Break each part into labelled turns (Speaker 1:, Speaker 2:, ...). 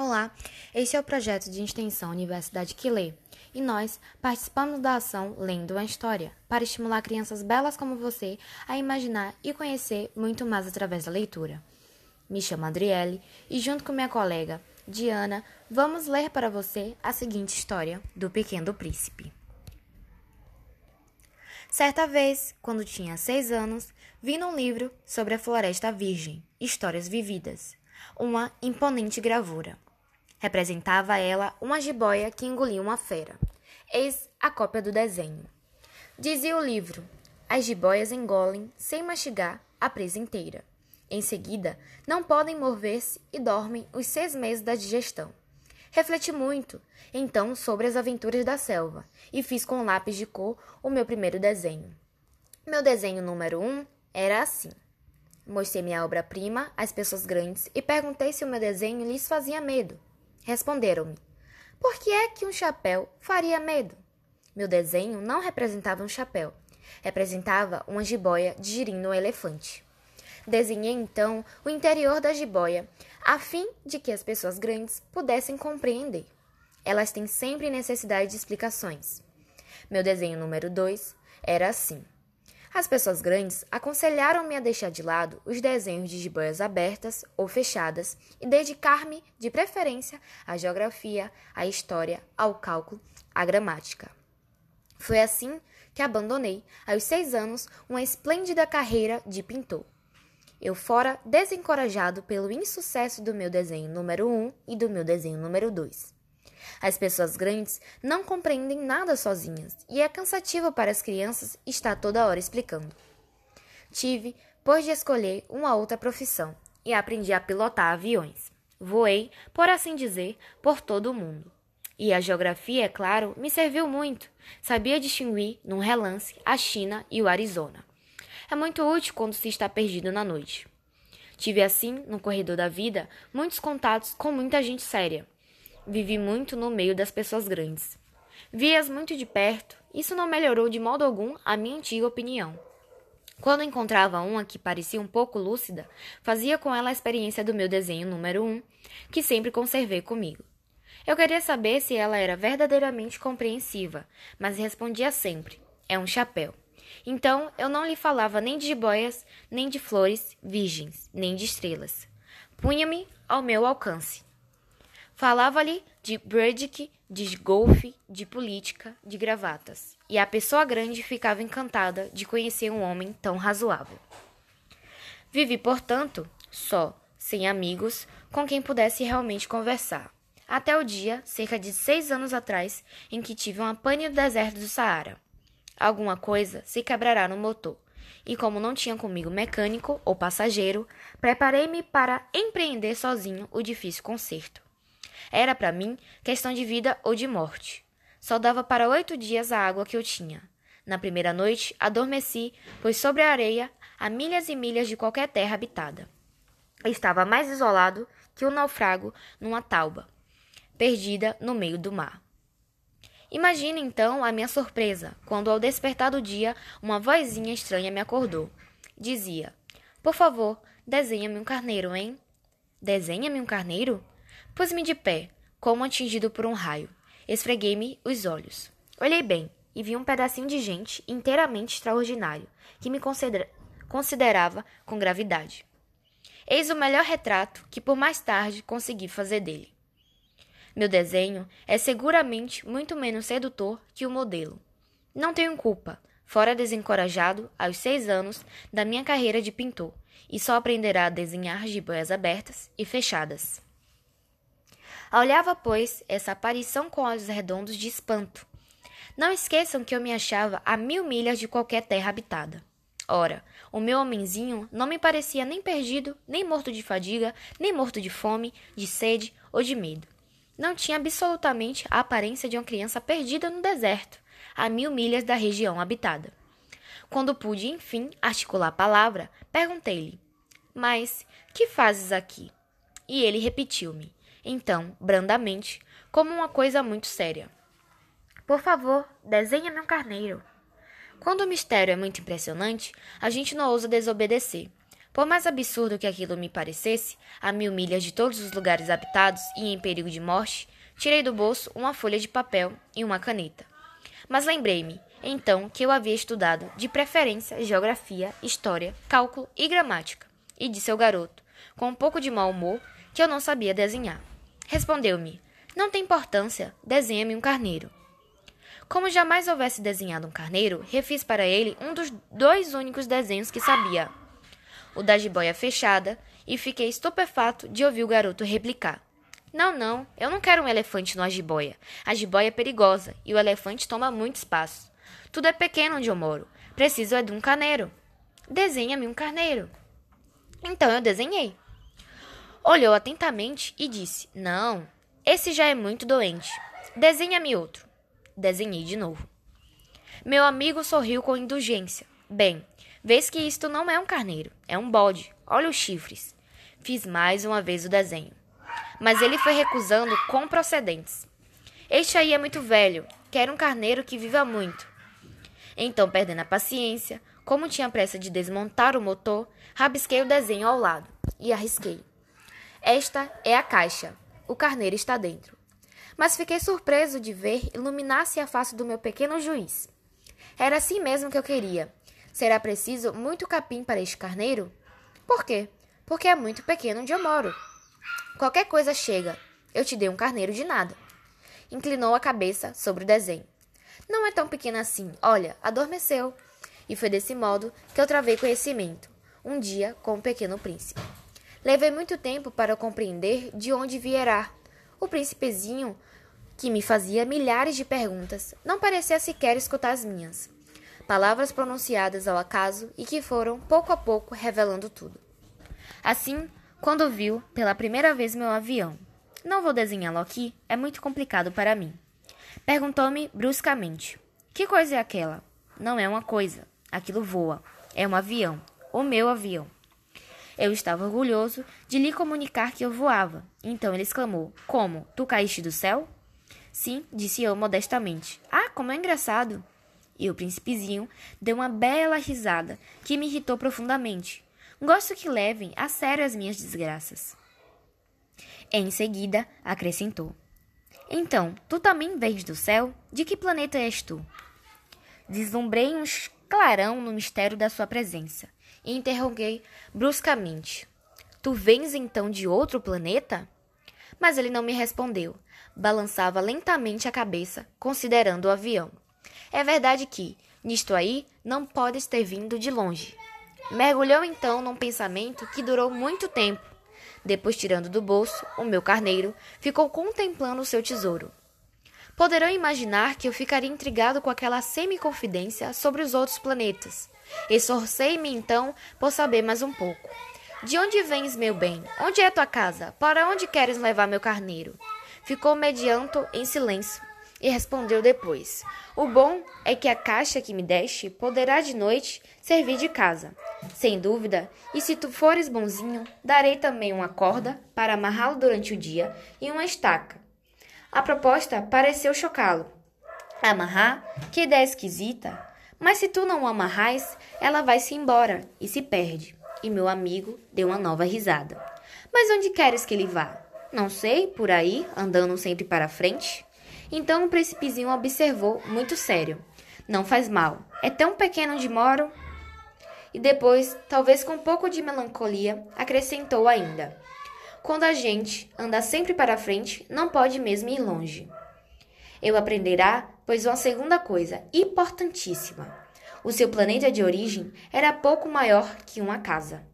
Speaker 1: Olá, este é o projeto de extensão Universidade que Lê, e nós participamos da ação Lendo uma História, para estimular crianças belas como você a imaginar e conhecer muito mais através da leitura. Me chamo Adriele e, junto com minha colega Diana, vamos ler para você a seguinte história do Pequeno Príncipe. Certa vez, quando tinha seis anos, vi num livro sobre a Floresta Virgem, Histórias Vividas, uma imponente gravura. Representava ela uma jiboia que engolia uma fera. Eis a cópia do desenho. Dizia o livro: as jiboias engolem, sem mastigar, a presa inteira. Em seguida, não podem mover-se e dormem os seis meses da digestão. Refleti muito, então, sobre as aventuras da selva e fiz com lápis de cor o meu primeiro desenho. Meu desenho número um era assim. Mostrei minha obra-prima às pessoas grandes e perguntei se o meu desenho lhes fazia medo. Responderam-me: Por que é que um chapéu faria medo? Meu desenho não representava um chapéu, representava uma jiboia digerindo um elefante. Desenhei então o interior da jiboia, a fim de que as pessoas grandes pudessem compreender. Elas têm sempre necessidade de explicações. Meu desenho número 2 era assim. As pessoas grandes aconselharam-me a deixar de lado os desenhos de jiboias abertas ou fechadas e dedicar-me, de preferência, à geografia, à história, ao cálculo, à gramática. Foi assim que abandonei, aos seis anos, uma esplêndida carreira de pintor. Eu fora desencorajado pelo insucesso do meu desenho número 1 um e do meu desenho número 2. As pessoas grandes não compreendem nada sozinhas e é cansativo para as crianças estar toda hora explicando. Tive, pois, de escolher uma outra profissão e aprendi a pilotar aviões. Voei, por assim dizer, por todo o mundo. E a geografia, é claro, me serviu muito. Sabia distinguir, num relance, a China e o Arizona. É muito útil quando se está perdido na noite. Tive assim, no corredor da vida, muitos contatos com muita gente séria Vivi muito no meio das pessoas grandes. Vi-as muito de perto, isso não melhorou de modo algum a minha antiga opinião. Quando encontrava uma que parecia um pouco lúcida, fazia com ela a experiência do meu desenho número um, que sempre conservei comigo. Eu queria saber se ela era verdadeiramente compreensiva, mas respondia sempre: é um chapéu. Então eu não lhe falava nem de jiboias, nem de flores virgens, nem de estrelas. Punha-me ao meu alcance. Falava-lhe de Bredick, de golfe, de política, de gravatas. E a pessoa grande ficava encantada de conhecer um homem tão razoável. Vivi, portanto, só, sem amigos, com quem pudesse realmente conversar. Até o dia, cerca de seis anos atrás, em que tive uma pane no deserto do Saara. Alguma coisa se quebrará no motor, e como não tinha comigo mecânico ou passageiro, preparei-me para empreender sozinho o difícil conserto. Era para mim questão de vida ou de morte. Só dava para oito dias a água que eu tinha. Na primeira noite, adormeci, pois sobre a areia, a milhas e milhas de qualquer terra habitada. Estava mais isolado que um naufrago numa tauba, perdida no meio do mar. Imagine então a minha surpresa quando, ao despertar do dia, uma vozinha estranha me acordou. Dizia: Por favor, desenha-me um carneiro, hein? Desenha-me um carneiro? Pus-me de pé, como atingido por um raio. Esfreguei-me os olhos. Olhei bem e vi um pedacinho de gente inteiramente extraordinário, que me considera considerava com gravidade. Eis o melhor retrato que por mais tarde consegui fazer dele. Meu desenho é seguramente muito menos sedutor que o modelo. Não tenho culpa, fora desencorajado aos seis anos da minha carreira de pintor, e só aprenderá a desenhar jiboias abertas e fechadas. Olhava, pois, essa aparição com olhos redondos de espanto. Não esqueçam que eu me achava a mil milhas de qualquer terra habitada. Ora, o meu homenzinho não me parecia nem perdido, nem morto de fadiga, nem morto de fome, de sede ou de medo. Não tinha absolutamente a aparência de uma criança perdida no deserto, a mil milhas da região habitada. Quando pude, enfim, articular a palavra, perguntei-lhe: Mas que fazes aqui? E ele repetiu-me: então, brandamente, como uma coisa muito séria. Por favor, desenhe-me um carneiro. Quando o mistério é muito impressionante, a gente não ousa desobedecer. Por mais absurdo que aquilo me parecesse, a mil milhas de todos os lugares habitados e em perigo de morte, tirei do bolso uma folha de papel e uma caneta. Mas lembrei-me, então, que eu havia estudado, de preferência, geografia, história, cálculo e gramática, e disse ao garoto, com um pouco de mau humor, que eu não sabia desenhar. Respondeu-me: Não tem importância, desenha-me um carneiro. Como jamais houvesse desenhado um carneiro, refiz para ele um dos dois únicos desenhos que sabia, o da jiboia fechada, e fiquei estupefato de ouvir o garoto replicar. Não, não, eu não quero um elefante numa jiboia. A jiboia é perigosa e o elefante toma muito espaço. Tudo é pequeno onde eu moro. Preciso é de um carneiro. Desenha-me um carneiro. Então eu desenhei. Olhou atentamente e disse: Não, esse já é muito doente. Desenha-me outro. Desenhei de novo. Meu amigo sorriu com indulgência. Bem, vês que isto não é um carneiro, é um bode. Olha os chifres. Fiz mais uma vez o desenho. Mas ele foi recusando com procedentes. Este aí é muito velho, quero um carneiro que viva muito. Então, perdendo a paciência, como tinha pressa de desmontar o motor, rabisquei o desenho ao lado e arrisquei. Esta é a caixa. O carneiro está dentro. Mas fiquei surpreso de ver iluminar-se a face do meu pequeno juiz. Era assim mesmo que eu queria. Será preciso muito capim para este carneiro? Por quê? Porque é muito pequeno onde eu moro. Qualquer coisa chega. Eu te dei um carneiro de nada. Inclinou a cabeça sobre o desenho. Não é tão pequeno assim. Olha, adormeceu. E foi desse modo que eu travei conhecimento, um dia com o pequeno príncipe. Levei muito tempo para compreender de onde vierá. O príncipezinho, que me fazia milhares de perguntas, não parecia sequer escutar as minhas. Palavras pronunciadas ao acaso e que foram, pouco a pouco, revelando tudo. Assim, quando viu pela primeira vez meu avião, não vou desenhá-lo aqui, é muito complicado para mim. Perguntou-me bruscamente: Que coisa é aquela? Não é uma coisa. Aquilo voa. É um avião. O meu avião. Eu estava orgulhoso de lhe comunicar que eu voava. Então ele exclamou: Como? Tu caíste do céu? Sim, disse eu modestamente. Ah, como é engraçado! E o príncipezinho deu uma bela risada que me irritou profundamente. Gosto que levem a sério as minhas desgraças. Em seguida, acrescentou: Então, tu também vens do céu? De que planeta és tu? Deslumbrei um clarão no mistério da sua presença e interroguei bruscamente: Tu vens então de outro planeta? Mas ele não me respondeu. Balançava lentamente a cabeça, considerando o avião. É verdade que, nisto aí, não podes ter vindo de longe. Mergulhou então num pensamento que durou muito tempo. Depois, tirando do bolso o meu carneiro, ficou contemplando o seu tesouro. Poderão imaginar que eu ficaria intrigado com aquela semi-confidência sobre os outros planetas. Esforcei-me então por saber mais um pouco. De onde vens, meu bem? Onde é tua casa? Para onde queres levar meu carneiro? Ficou medianto em silêncio e respondeu depois: O bom é que a caixa que me deste poderá de noite servir de casa. Sem dúvida, e se tu fores bonzinho, darei também uma corda para amarrá-lo durante o dia e uma estaca a proposta pareceu chocá-lo. Amarrar? Que ideia esquisita! Mas se tu não o amarrais, ela vai-se embora e se perde. E meu amigo deu uma nova risada. Mas onde queres que ele vá? Não sei, por aí, andando sempre para frente. Então o principezinho observou, muito sério. Não faz mal. É tão pequeno onde moro. E depois, talvez com um pouco de melancolia, acrescentou ainda. Quando a gente anda sempre para frente, não pode mesmo ir longe. Eu aprenderá, pois uma segunda coisa importantíssima. O seu planeta de origem era pouco maior que uma casa.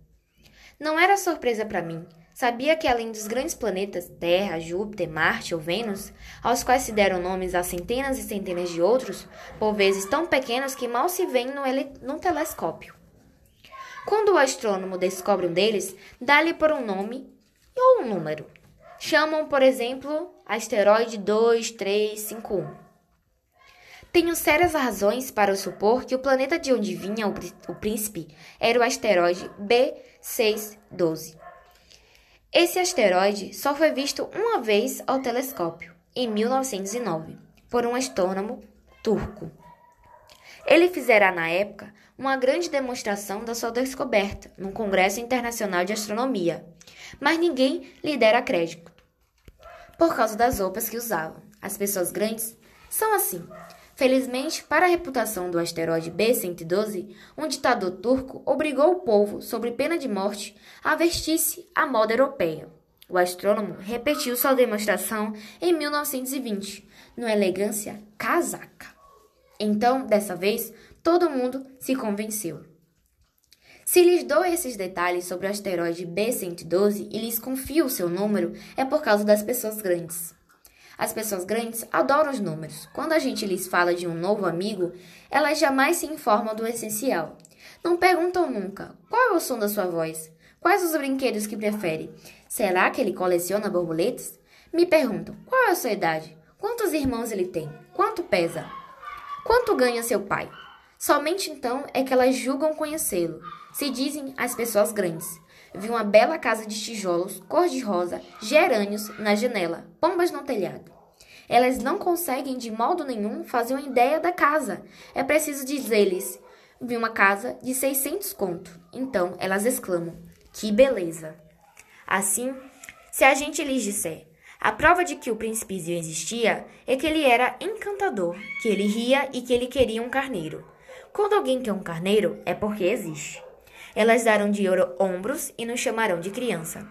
Speaker 1: Não era surpresa para mim. Sabia que além dos grandes planetas Terra, Júpiter, Marte ou Vênus, aos quais se deram nomes a centenas e centenas de outros, por vezes tão pequenos que mal se veem no, no telescópio. Quando o astrônomo descobre um deles, dá-lhe por um nome ou um número. Chamam, por exemplo, asteroide 2351. Tenho sérias razões para supor que o planeta de onde vinha o príncipe era o asteroide B612. Esse asteroide só foi visto uma vez ao telescópio, em 1909, por um astrônomo turco. Ele fizera na época uma grande demonstração da sua descoberta num Congresso Internacional de Astronomia, mas ninguém lhe dera crédito por causa das roupas que usava. As pessoas grandes são assim. Felizmente, para a reputação do asteroide B-112, um ditador turco obrigou o povo, sob pena de morte, a vestir-se à moda europeia. O astrônomo repetiu sua demonstração em 1920, numa elegância casaca. Então, dessa vez, todo mundo se convenceu. Se lhes dou esses detalhes sobre o asteroide B112 e lhes confio o seu número, é por causa das pessoas grandes. As pessoas grandes adoram os números. Quando a gente lhes fala de um novo amigo, elas jamais se informam do essencial. Não perguntam nunca qual é o som da sua voz, quais os brinquedos que prefere. Será que ele coleciona borboletas? Me perguntam qual é a sua idade, quantos irmãos ele tem, quanto pesa, quanto ganha seu pai. Somente então é que elas julgam conhecê-lo. Se dizem as pessoas grandes. Vi uma bela casa de tijolos, cor-de-rosa, gerânios na janela, pombas no telhado. Elas não conseguem de modo nenhum fazer uma ideia da casa. É preciso dizer-lhes: vi uma casa de 600 conto. Então elas exclamam: que beleza! Assim, se a gente lhes disser a prova de que o príncipezinho existia é que ele era encantador, que ele ria e que ele queria um carneiro. Quando alguém quer um carneiro, é porque existe. Elas darão de ombros e nos chamarão de criança.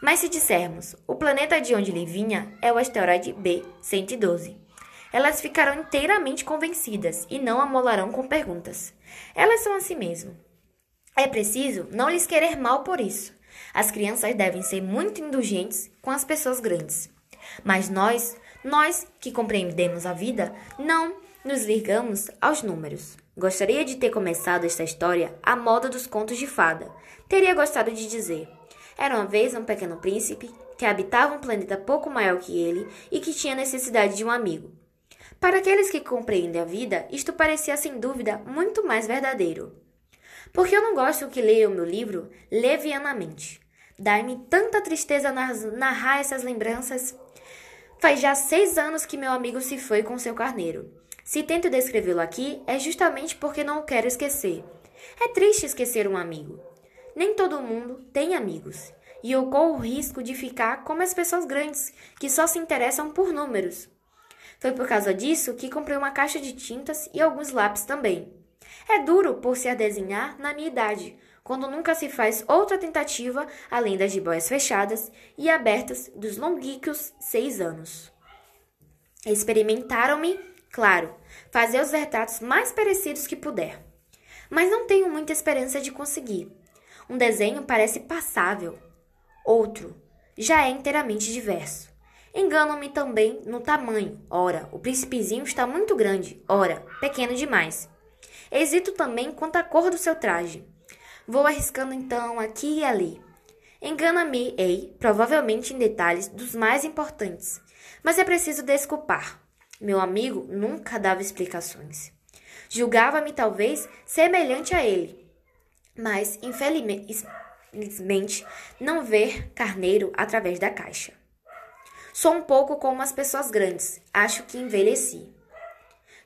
Speaker 1: Mas se dissermos, o planeta de onde ele vinha é o asteroide B-112, elas ficarão inteiramente convencidas e não amolarão com perguntas. Elas são assim mesmo. É preciso não lhes querer mal por isso. As crianças devem ser muito indulgentes com as pessoas grandes. Mas nós, nós que compreendemos a vida, não nos ligamos aos números. Gostaria de ter começado esta história à moda dos contos de fada. Teria gostado de dizer: Era uma vez um pequeno príncipe que habitava um planeta pouco maior que ele e que tinha necessidade de um amigo. Para aqueles que compreendem a vida, isto parecia sem dúvida muito mais verdadeiro. Porque eu não gosto que leia o meu livro levianamente. Dá-me tanta tristeza narrar essas lembranças. Faz já seis anos que meu amigo se foi com seu carneiro. Se tento descrevê-lo aqui, é justamente porque não o quero esquecer. É triste esquecer um amigo. Nem todo mundo tem amigos, e eu corro o risco de ficar como as pessoas grandes, que só se interessam por números. Foi por causa disso que comprei uma caixa de tintas e alguns lápis também. É duro por se a desenhar na minha idade, quando nunca se faz outra tentativa além das jiboias fechadas e abertas dos longuíquos seis anos. Experimentaram-me Claro, fazer os retratos mais parecidos que puder. Mas não tenho muita esperança de conseguir. Um desenho parece passável, outro já é inteiramente diverso. Enganam-me também no tamanho. Ora, o príncipezinho está muito grande, ora, pequeno demais. Hesito também quanto à cor do seu traje. Vou arriscando então aqui e ali. Engana-me, ei, provavelmente em detalhes dos mais importantes, mas é preciso desculpar. Meu amigo nunca dava explicações. Julgava-me talvez semelhante a ele, mas infelizmente não ver carneiro através da caixa. Sou um pouco como as pessoas grandes, acho que envelheci.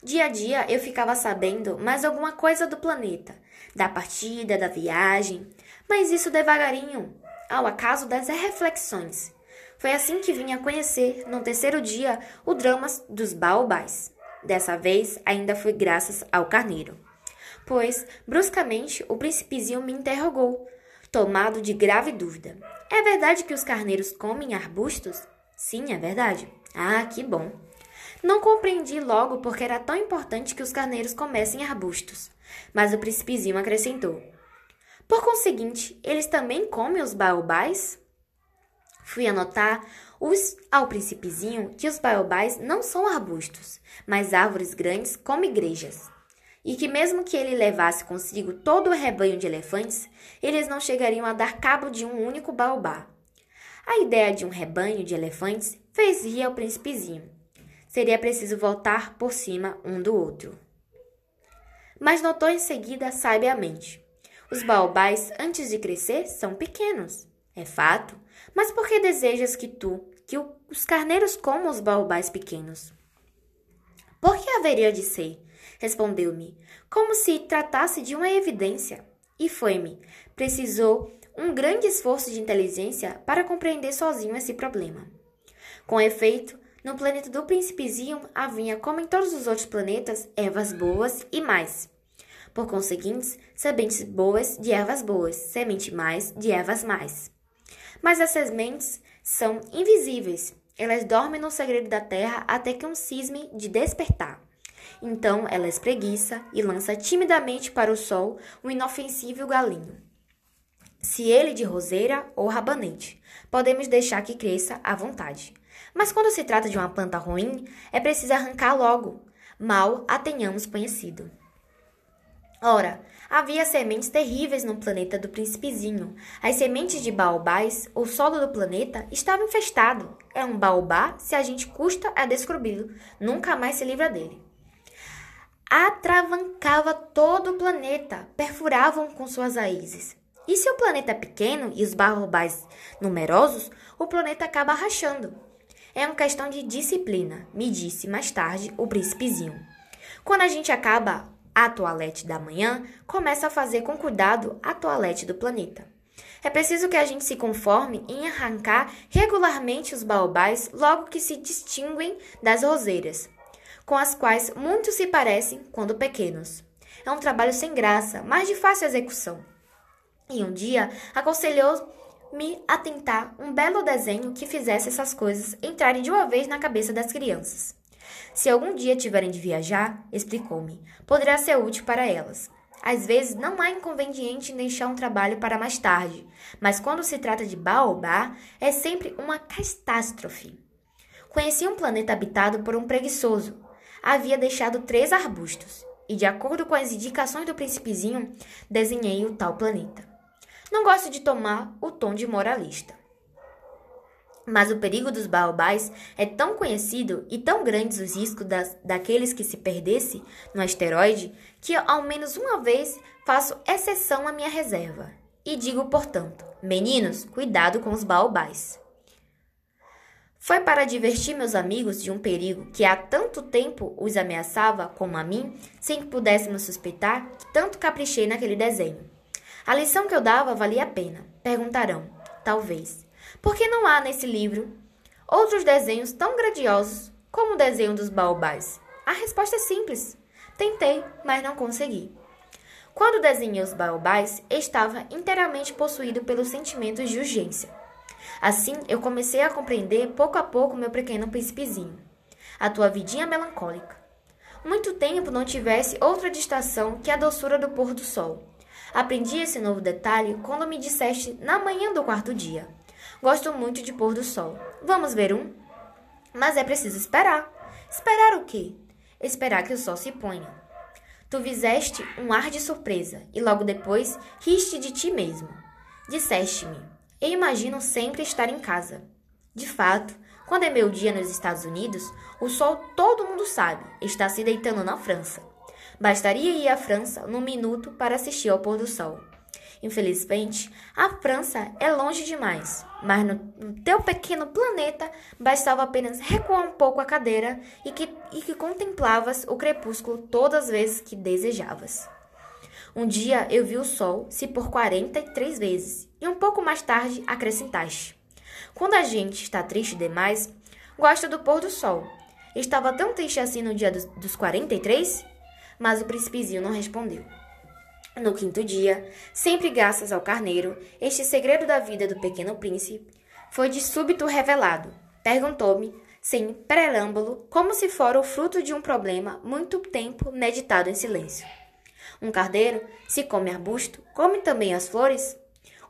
Speaker 1: Dia a dia eu ficava sabendo mais alguma coisa do planeta, da partida, da viagem, mas isso devagarinho, ao acaso das reflexões. Foi assim que vim a conhecer, no terceiro dia, o drama dos baobás. Dessa vez, ainda foi graças ao carneiro. Pois, bruscamente, o príncipezinho me interrogou, tomado de grave dúvida. É verdade que os carneiros comem arbustos? Sim, é verdade. Ah, que bom. Não compreendi logo porque era tão importante que os carneiros comessem arbustos. Mas o príncipezinho acrescentou: Por conseguinte, eles também comem os baobás? Fui anotar os, ao principezinho que os baobás não são arbustos, mas árvores grandes como igrejas. E que mesmo que ele levasse consigo todo o rebanho de elefantes, eles não chegariam a dar cabo de um único baobá. A ideia de um rebanho de elefantes fez rir ao príncipezinho. Seria preciso voltar por cima um do outro. Mas notou em seguida sabiamente. Os baobás, antes de crescer, são pequenos. É fato, mas por que desejas que tu, que os carneiros comam os baobás pequenos? Por que haveria de ser? respondeu-me, como se tratasse de uma evidência. E foi-me. Precisou um grande esforço de inteligência para compreender sozinho esse problema. Com efeito, no planeta do Príncipezinho havia, como em todos os outros planetas, ervas boas e mais. Por conseguinte, sementes boas de ervas boas, semente mais de ervas mais. Mas as sementes são invisíveis. Elas dormem no segredo da terra até que um cisme de despertar. Então ela espreguiça e lança timidamente para o sol um inofensível galinho. Se ele de roseira ou rabanete, podemos deixar que cresça à vontade. Mas quando se trata de uma planta ruim, é preciso arrancar logo, mal a tenhamos conhecido. Ora, havia sementes terríveis no planeta do príncipezinho. As sementes de baobás, o solo do planeta, estava infestado. É um baobá se a gente custa a descobri-lo, nunca mais se livra dele. Atravancava todo o planeta, perfuravam com suas raízes. E se o planeta é pequeno e os baobás numerosos, o planeta acaba rachando. É uma questão de disciplina, me disse mais tarde o príncipezinho. Quando a gente acaba a toalete da manhã, começa a fazer com cuidado a toalete do planeta. É preciso que a gente se conforme em arrancar regularmente os baobás logo que se distinguem das roseiras, com as quais muitos se parecem quando pequenos. É um trabalho sem graça, mas de fácil execução. E um dia aconselhou-me a tentar um belo desenho que fizesse essas coisas entrarem de uma vez na cabeça das crianças. Se algum dia tiverem de viajar, explicou-me, poderá ser útil para elas. Às vezes não há inconveniente em deixar um trabalho para mais tarde, mas quando se trata de baobá, é sempre uma catástrofe. Conheci um planeta habitado por um preguiçoso. Havia deixado três arbustos, e de acordo com as indicações do principezinho, desenhei o tal planeta. Não gosto de tomar o tom de moralista. Mas o perigo dos baobás é tão conhecido e tão grandes os riscos das, daqueles que se perdesse no asteroide que ao menos uma vez faço exceção à minha reserva. E digo, portanto, meninos, cuidado com os baobás. Foi para divertir meus amigos de um perigo que há tanto tempo os ameaçava como a mim, sem que pudéssemos suspeitar que tanto caprichei naquele desenho. A lição que eu dava valia a pena. Perguntarão, talvez. Por que não há nesse livro outros desenhos tão grandiosos como o desenho dos baobás? A resposta é simples. Tentei, mas não consegui. Quando desenhei os baobás, estava inteiramente possuído pelos sentimentos de urgência. Assim, eu comecei a compreender pouco a pouco meu pequeno príncipezinho, a tua vidinha melancólica. Muito tempo não tivesse outra distração que a doçura do pôr do sol. Aprendi esse novo detalhe quando me disseste na manhã do quarto dia. Gosto muito de pôr do sol. Vamos ver um? Mas é preciso esperar. Esperar o quê? Esperar que o sol se ponha. Tu fizeste um ar de surpresa e logo depois riste de ti mesmo. Disseste-me: Eu imagino sempre estar em casa. De fato, quando é meu dia nos Estados Unidos, o sol todo mundo sabe está se deitando na França. Bastaria ir à França num minuto para assistir ao pôr do sol. Infelizmente, a França é longe demais, mas no, teu pequeno planeta bastava apenas recuar um pouco a cadeira e que, e que contemlavas o crepúsculo todas as vezes que desejavas. Um dia eu vi o sol se pôr 43 vezes e um pouco mais tarde acrescentaste. Quando a gente está triste demais, gosta do pôr do sol. Estava tão triste assim no dia dos, dos 43? Mas o príncipezinho não respondeu. No quinto dia, sempre graças ao carneiro, este segredo da vida do pequeno príncipe foi de súbito revelado. Perguntou-me, sem preâmbulo, como se fora o fruto de um problema muito tempo meditado em silêncio. Um carneiro, se come arbusto, come também as flores?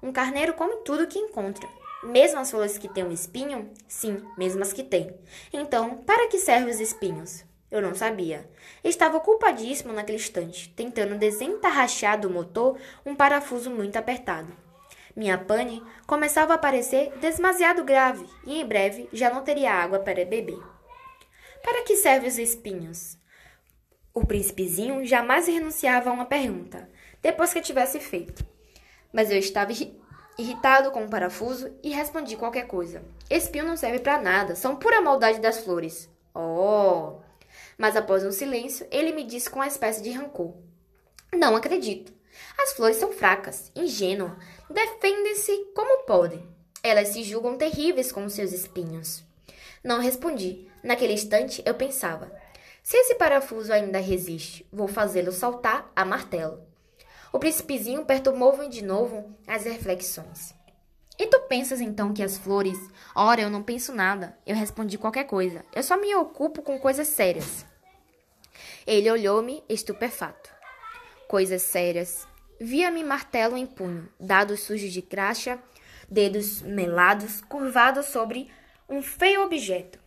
Speaker 1: Um carneiro come tudo que encontra, mesmo as flores que têm um espinho? Sim, mesmo as que têm. Então, para que servem os espinhos? Eu não sabia. Estava culpadíssimo naquele instante, tentando desentarrachar do motor um parafuso muito apertado. Minha pane começava a parecer demasiado grave e em breve já não teria água para beber. Para que servem os espinhos? O príncipezinho jamais renunciava a uma pergunta, depois que tivesse feito. Mas eu estava irritado com o parafuso e respondi qualquer coisa. Espinho não serve para nada, são pura maldade das flores. Oh! Mas após um silêncio, ele me disse com uma espécie de rancor: Não acredito. As flores são fracas, ingênuas, defendem-se como podem. Elas se julgam terríveis com seus espinhos. Não respondi. Naquele instante eu pensava: se esse parafuso ainda resiste, vou fazê-lo saltar a martelo. O príncipezinho perturbou-me de novo as reflexões. E tu pensas então que as flores. Ora, eu não penso nada. Eu respondi qualquer coisa. Eu só me ocupo com coisas sérias. Ele olhou-me estupefato. Coisas sérias. Via-me martelo em punho, dados sujos de graxa, dedos melados, curvados sobre um feio objeto.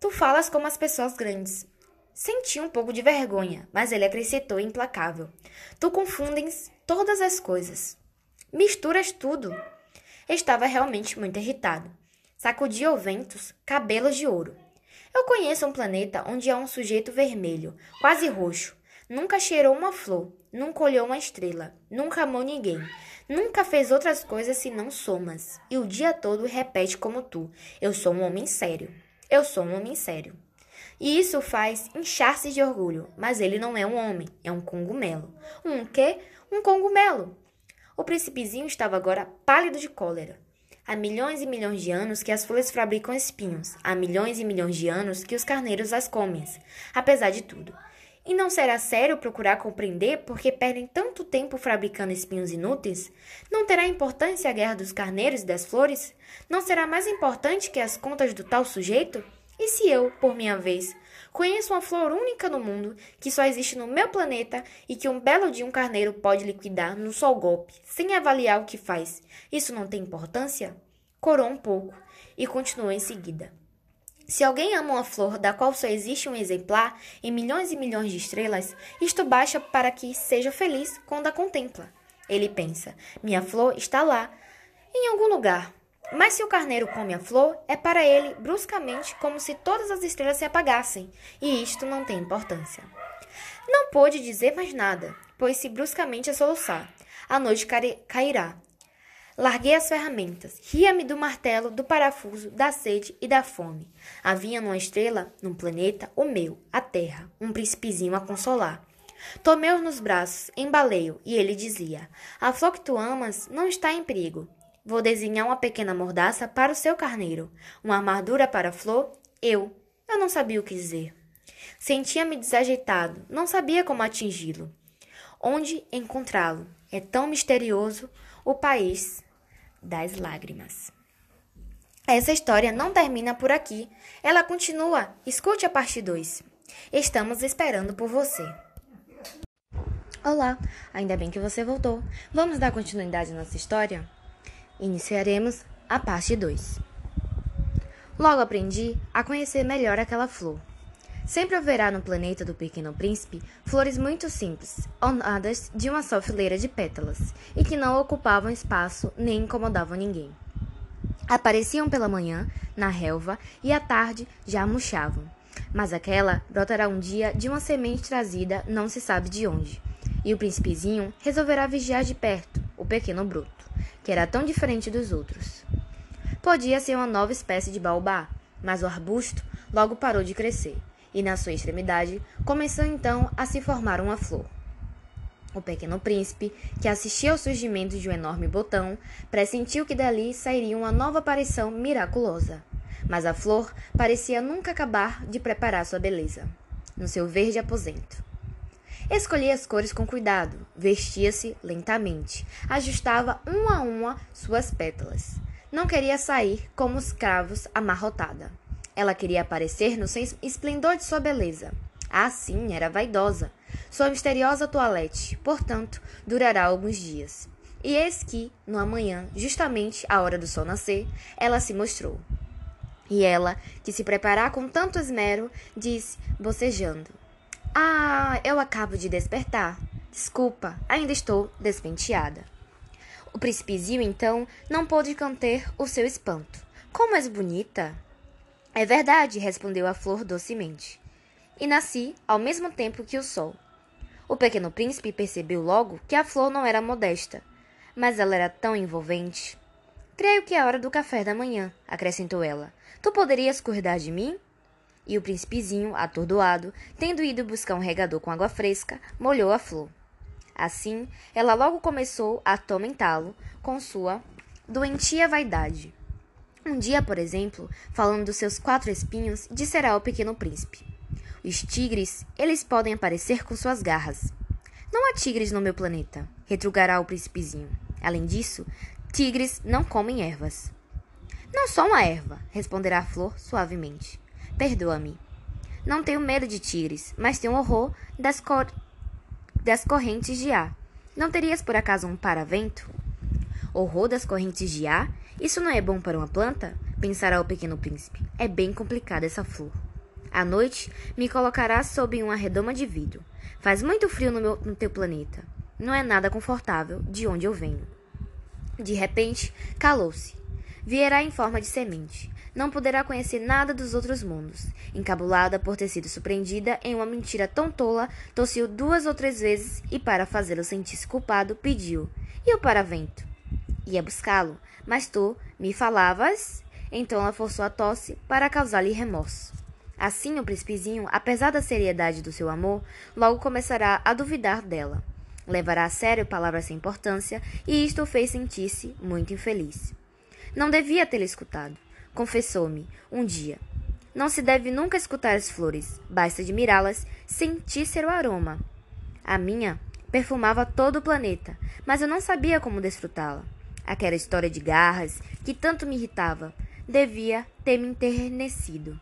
Speaker 1: Tu falas como as pessoas grandes. Senti um pouco de vergonha, mas ele acrescentou implacável. Tu confundes todas as coisas. Misturas tudo. Estava realmente muito irritado. Sacudia ao ventos cabelos de ouro. Eu conheço um planeta onde há um sujeito vermelho, quase roxo. Nunca cheirou uma flor, nunca olhou uma estrela, nunca amou ninguém, nunca fez outras coisas senão somas. E o dia todo repete como tu: Eu sou um homem sério. Eu sou um homem sério. E isso faz inchar-se de orgulho, mas ele não é um homem, é um cogumelo. Um quê? Um cogumelo. O príncipezinho estava agora pálido de cólera. Há milhões e milhões de anos que as folhas fabricam espinhos. Há milhões e milhões de anos que os carneiros as comem, apesar de tudo. E não será sério procurar compreender por que perdem tanto tempo fabricando espinhos inúteis? Não terá importância a guerra dos carneiros e das flores? Não será mais importante que as contas do tal sujeito? E se eu, por minha vez, Conheço uma flor única no mundo que só existe no meu planeta e que um belo dia um carneiro pode liquidar num só golpe, sem avaliar o que faz. Isso não tem importância? Corou um pouco e continuou em seguida. Se alguém ama uma flor da qual só existe um exemplar em milhões e milhões de estrelas, isto baixa para que seja feliz quando a contempla. Ele pensa: minha flor está lá, em algum lugar, mas se o carneiro come a flor, é para ele bruscamente como se todas as estrelas se apagassem, e isto não tem importância. Não pôde dizer mais nada, pôs-se bruscamente a soluçar. A noite cairá. Larguei as ferramentas, ria-me do martelo, do parafuso, da sede e da fome. Havia numa estrela, num planeta, o meu, a Terra, um príncipezinho a consolar. Tomei-o nos braços, embalei-o, e ele dizia: A flor que tu amas não está em perigo. Vou desenhar uma pequena mordaça para o seu carneiro, uma armadura para a flor. Eu. Eu não sabia o que dizer. Sentia-me desajeitado, não sabia como atingi-lo. Onde encontrá-lo? É tão misterioso o país das lágrimas. Essa história não termina por aqui. Ela continua. Escute a parte 2. Estamos esperando por você. Olá, ainda bem que você voltou. Vamos dar continuidade à nossa história? Iniciaremos a parte 2. Logo aprendi a conhecer melhor aquela flor. Sempre haverá no planeta do Pequeno Príncipe flores muito simples, ornadas de uma só fileira de pétalas, e que não ocupavam espaço nem incomodavam ninguém. Apareciam pela manhã, na relva, e à tarde já murchavam. Mas aquela brotará um dia de uma semente trazida não se sabe de onde. E o príncipezinho resolverá vigiar de perto o pequeno bruto que era tão diferente dos outros. Podia ser uma nova espécie de baobá, mas o arbusto logo parou de crescer, e na sua extremidade começou então a se formar uma flor. O pequeno príncipe, que assistia ao surgimento de um enorme botão, pressentiu que dali sairia uma nova aparição miraculosa. Mas a flor parecia nunca acabar de preparar sua beleza, no seu verde aposento. Escolhia as cores com cuidado, vestia-se lentamente, ajustava uma a uma suas pétalas. Não queria sair como os cravos amarrotada. Ela queria aparecer no esplendor de sua beleza. Ah, sim, era vaidosa. Sua misteriosa toilette, portanto, durará alguns dias. E eis que, no amanhã, justamente à hora do sol nascer, ela se mostrou. E ela, que se preparar com tanto esmero, disse, bocejando: ah, eu acabo de despertar. Desculpa, ainda estou despenteada. O príncipezinho, então, não pôde conter o seu espanto. Como és bonita! É verdade, respondeu a flor docemente. E nasci ao mesmo tempo que o sol. O pequeno príncipe percebeu logo que a flor não era modesta, mas ela era tão envolvente. Creio que é hora do café da manhã, acrescentou ela. Tu poderias cuidar de mim? E o príncipezinho, atordoado, tendo ido buscar um regador com água fresca, molhou a flor. Assim, ela logo começou a atormentá-lo com sua doentia vaidade. Um dia, por exemplo, falando dos seus quatro espinhos, disserá ao pequeno príncipe: Os tigres, eles podem aparecer com suas garras. Não há tigres no meu planeta, retrugará o príncipezinho. Além disso, tigres não comem ervas. Não sou uma erva, responderá a flor suavemente. Perdoa-me. Não tenho medo de tigres, mas tenho horror das, cor... das correntes de ar. Não terias por acaso um paravento? Horror das correntes de ar? Isso não é bom para uma planta? Pensará o pequeno príncipe. É bem complicada essa flor. À noite, me colocará sob uma redoma de vidro. Faz muito frio no, meu, no teu planeta. Não é nada confortável de onde eu venho. De repente, calou-se. Vierá em forma de semente. Não poderá conhecer nada dos outros mundos. Encabulada por ter sido surpreendida em uma mentira tão tola, tossiu duas ou três vezes e, para fazê-lo sentir-se culpado, pediu: E o paravento? Ia buscá-lo, mas tu me falavas. Então ela forçou a tosse para causar-lhe remorso. Assim, o príncipezinho, apesar da seriedade do seu amor, logo começará a duvidar dela. Levará a sério palavras sem importância, e isto o fez sentir-se muito infeliz. Não devia tê-la escutado. Confessou-me, um dia. Não se deve nunca escutar as flores, basta admirá-las, sentir seu aroma. A minha perfumava todo o planeta, mas eu não sabia como desfrutá-la. Aquela história de garras, que tanto me irritava, devia ter me enternecido.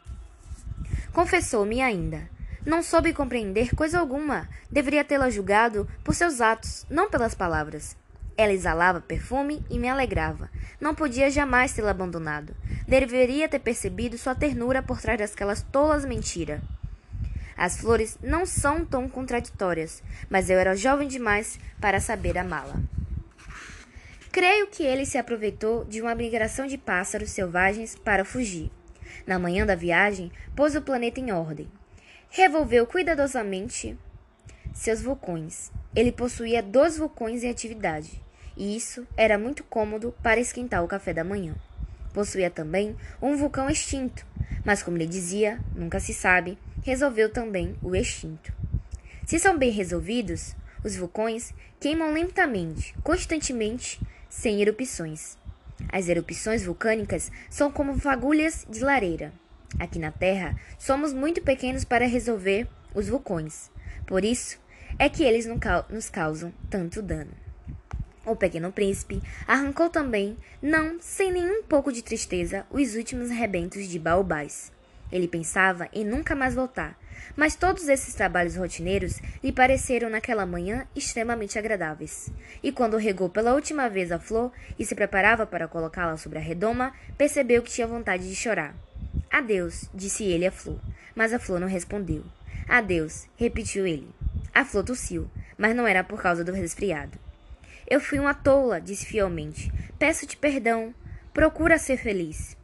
Speaker 1: Confessou-me ainda. Não soube compreender coisa alguma. Deveria tê-la julgado por seus atos, não pelas palavras. Ela exalava perfume e me alegrava. Não podia jamais tê-la abandonado. Deveria ter percebido sua ternura por trás daquelas tolas mentiras. As flores não são tão contraditórias, mas eu era jovem demais para saber amá-la. Creio que ele se aproveitou de uma migração de pássaros selvagens para fugir. Na manhã da viagem, pôs o planeta em ordem. Revolveu cuidadosamente seus vulcões. Ele possuía dois vulcões em atividade, e isso era muito cômodo para esquentar o café da manhã. Possuía também um vulcão extinto, mas como ele dizia, nunca se sabe, resolveu também o extinto. Se são bem resolvidos, os vulcões queimam lentamente, constantemente, sem erupções. As erupções vulcânicas são como fagulhas de lareira. Aqui na Terra, somos muito pequenos para resolver os vulcões. Por isso é que eles nos causam tanto dano. O pequeno príncipe arrancou também, não sem nenhum pouco de tristeza, os últimos rebentos de baobás. Ele pensava em nunca mais voltar, mas todos esses trabalhos rotineiros lhe pareceram naquela manhã extremamente agradáveis. E quando regou pela última vez a flor e se preparava para colocá-la sobre a redoma, percebeu que tinha vontade de chorar. Adeus, disse ele à flor, mas a flor não respondeu. Adeus, repetiu ele. A flor tossiu, mas não era por causa do resfriado. Eu fui uma tola, disse fielmente. Peço-te perdão. Procura ser feliz.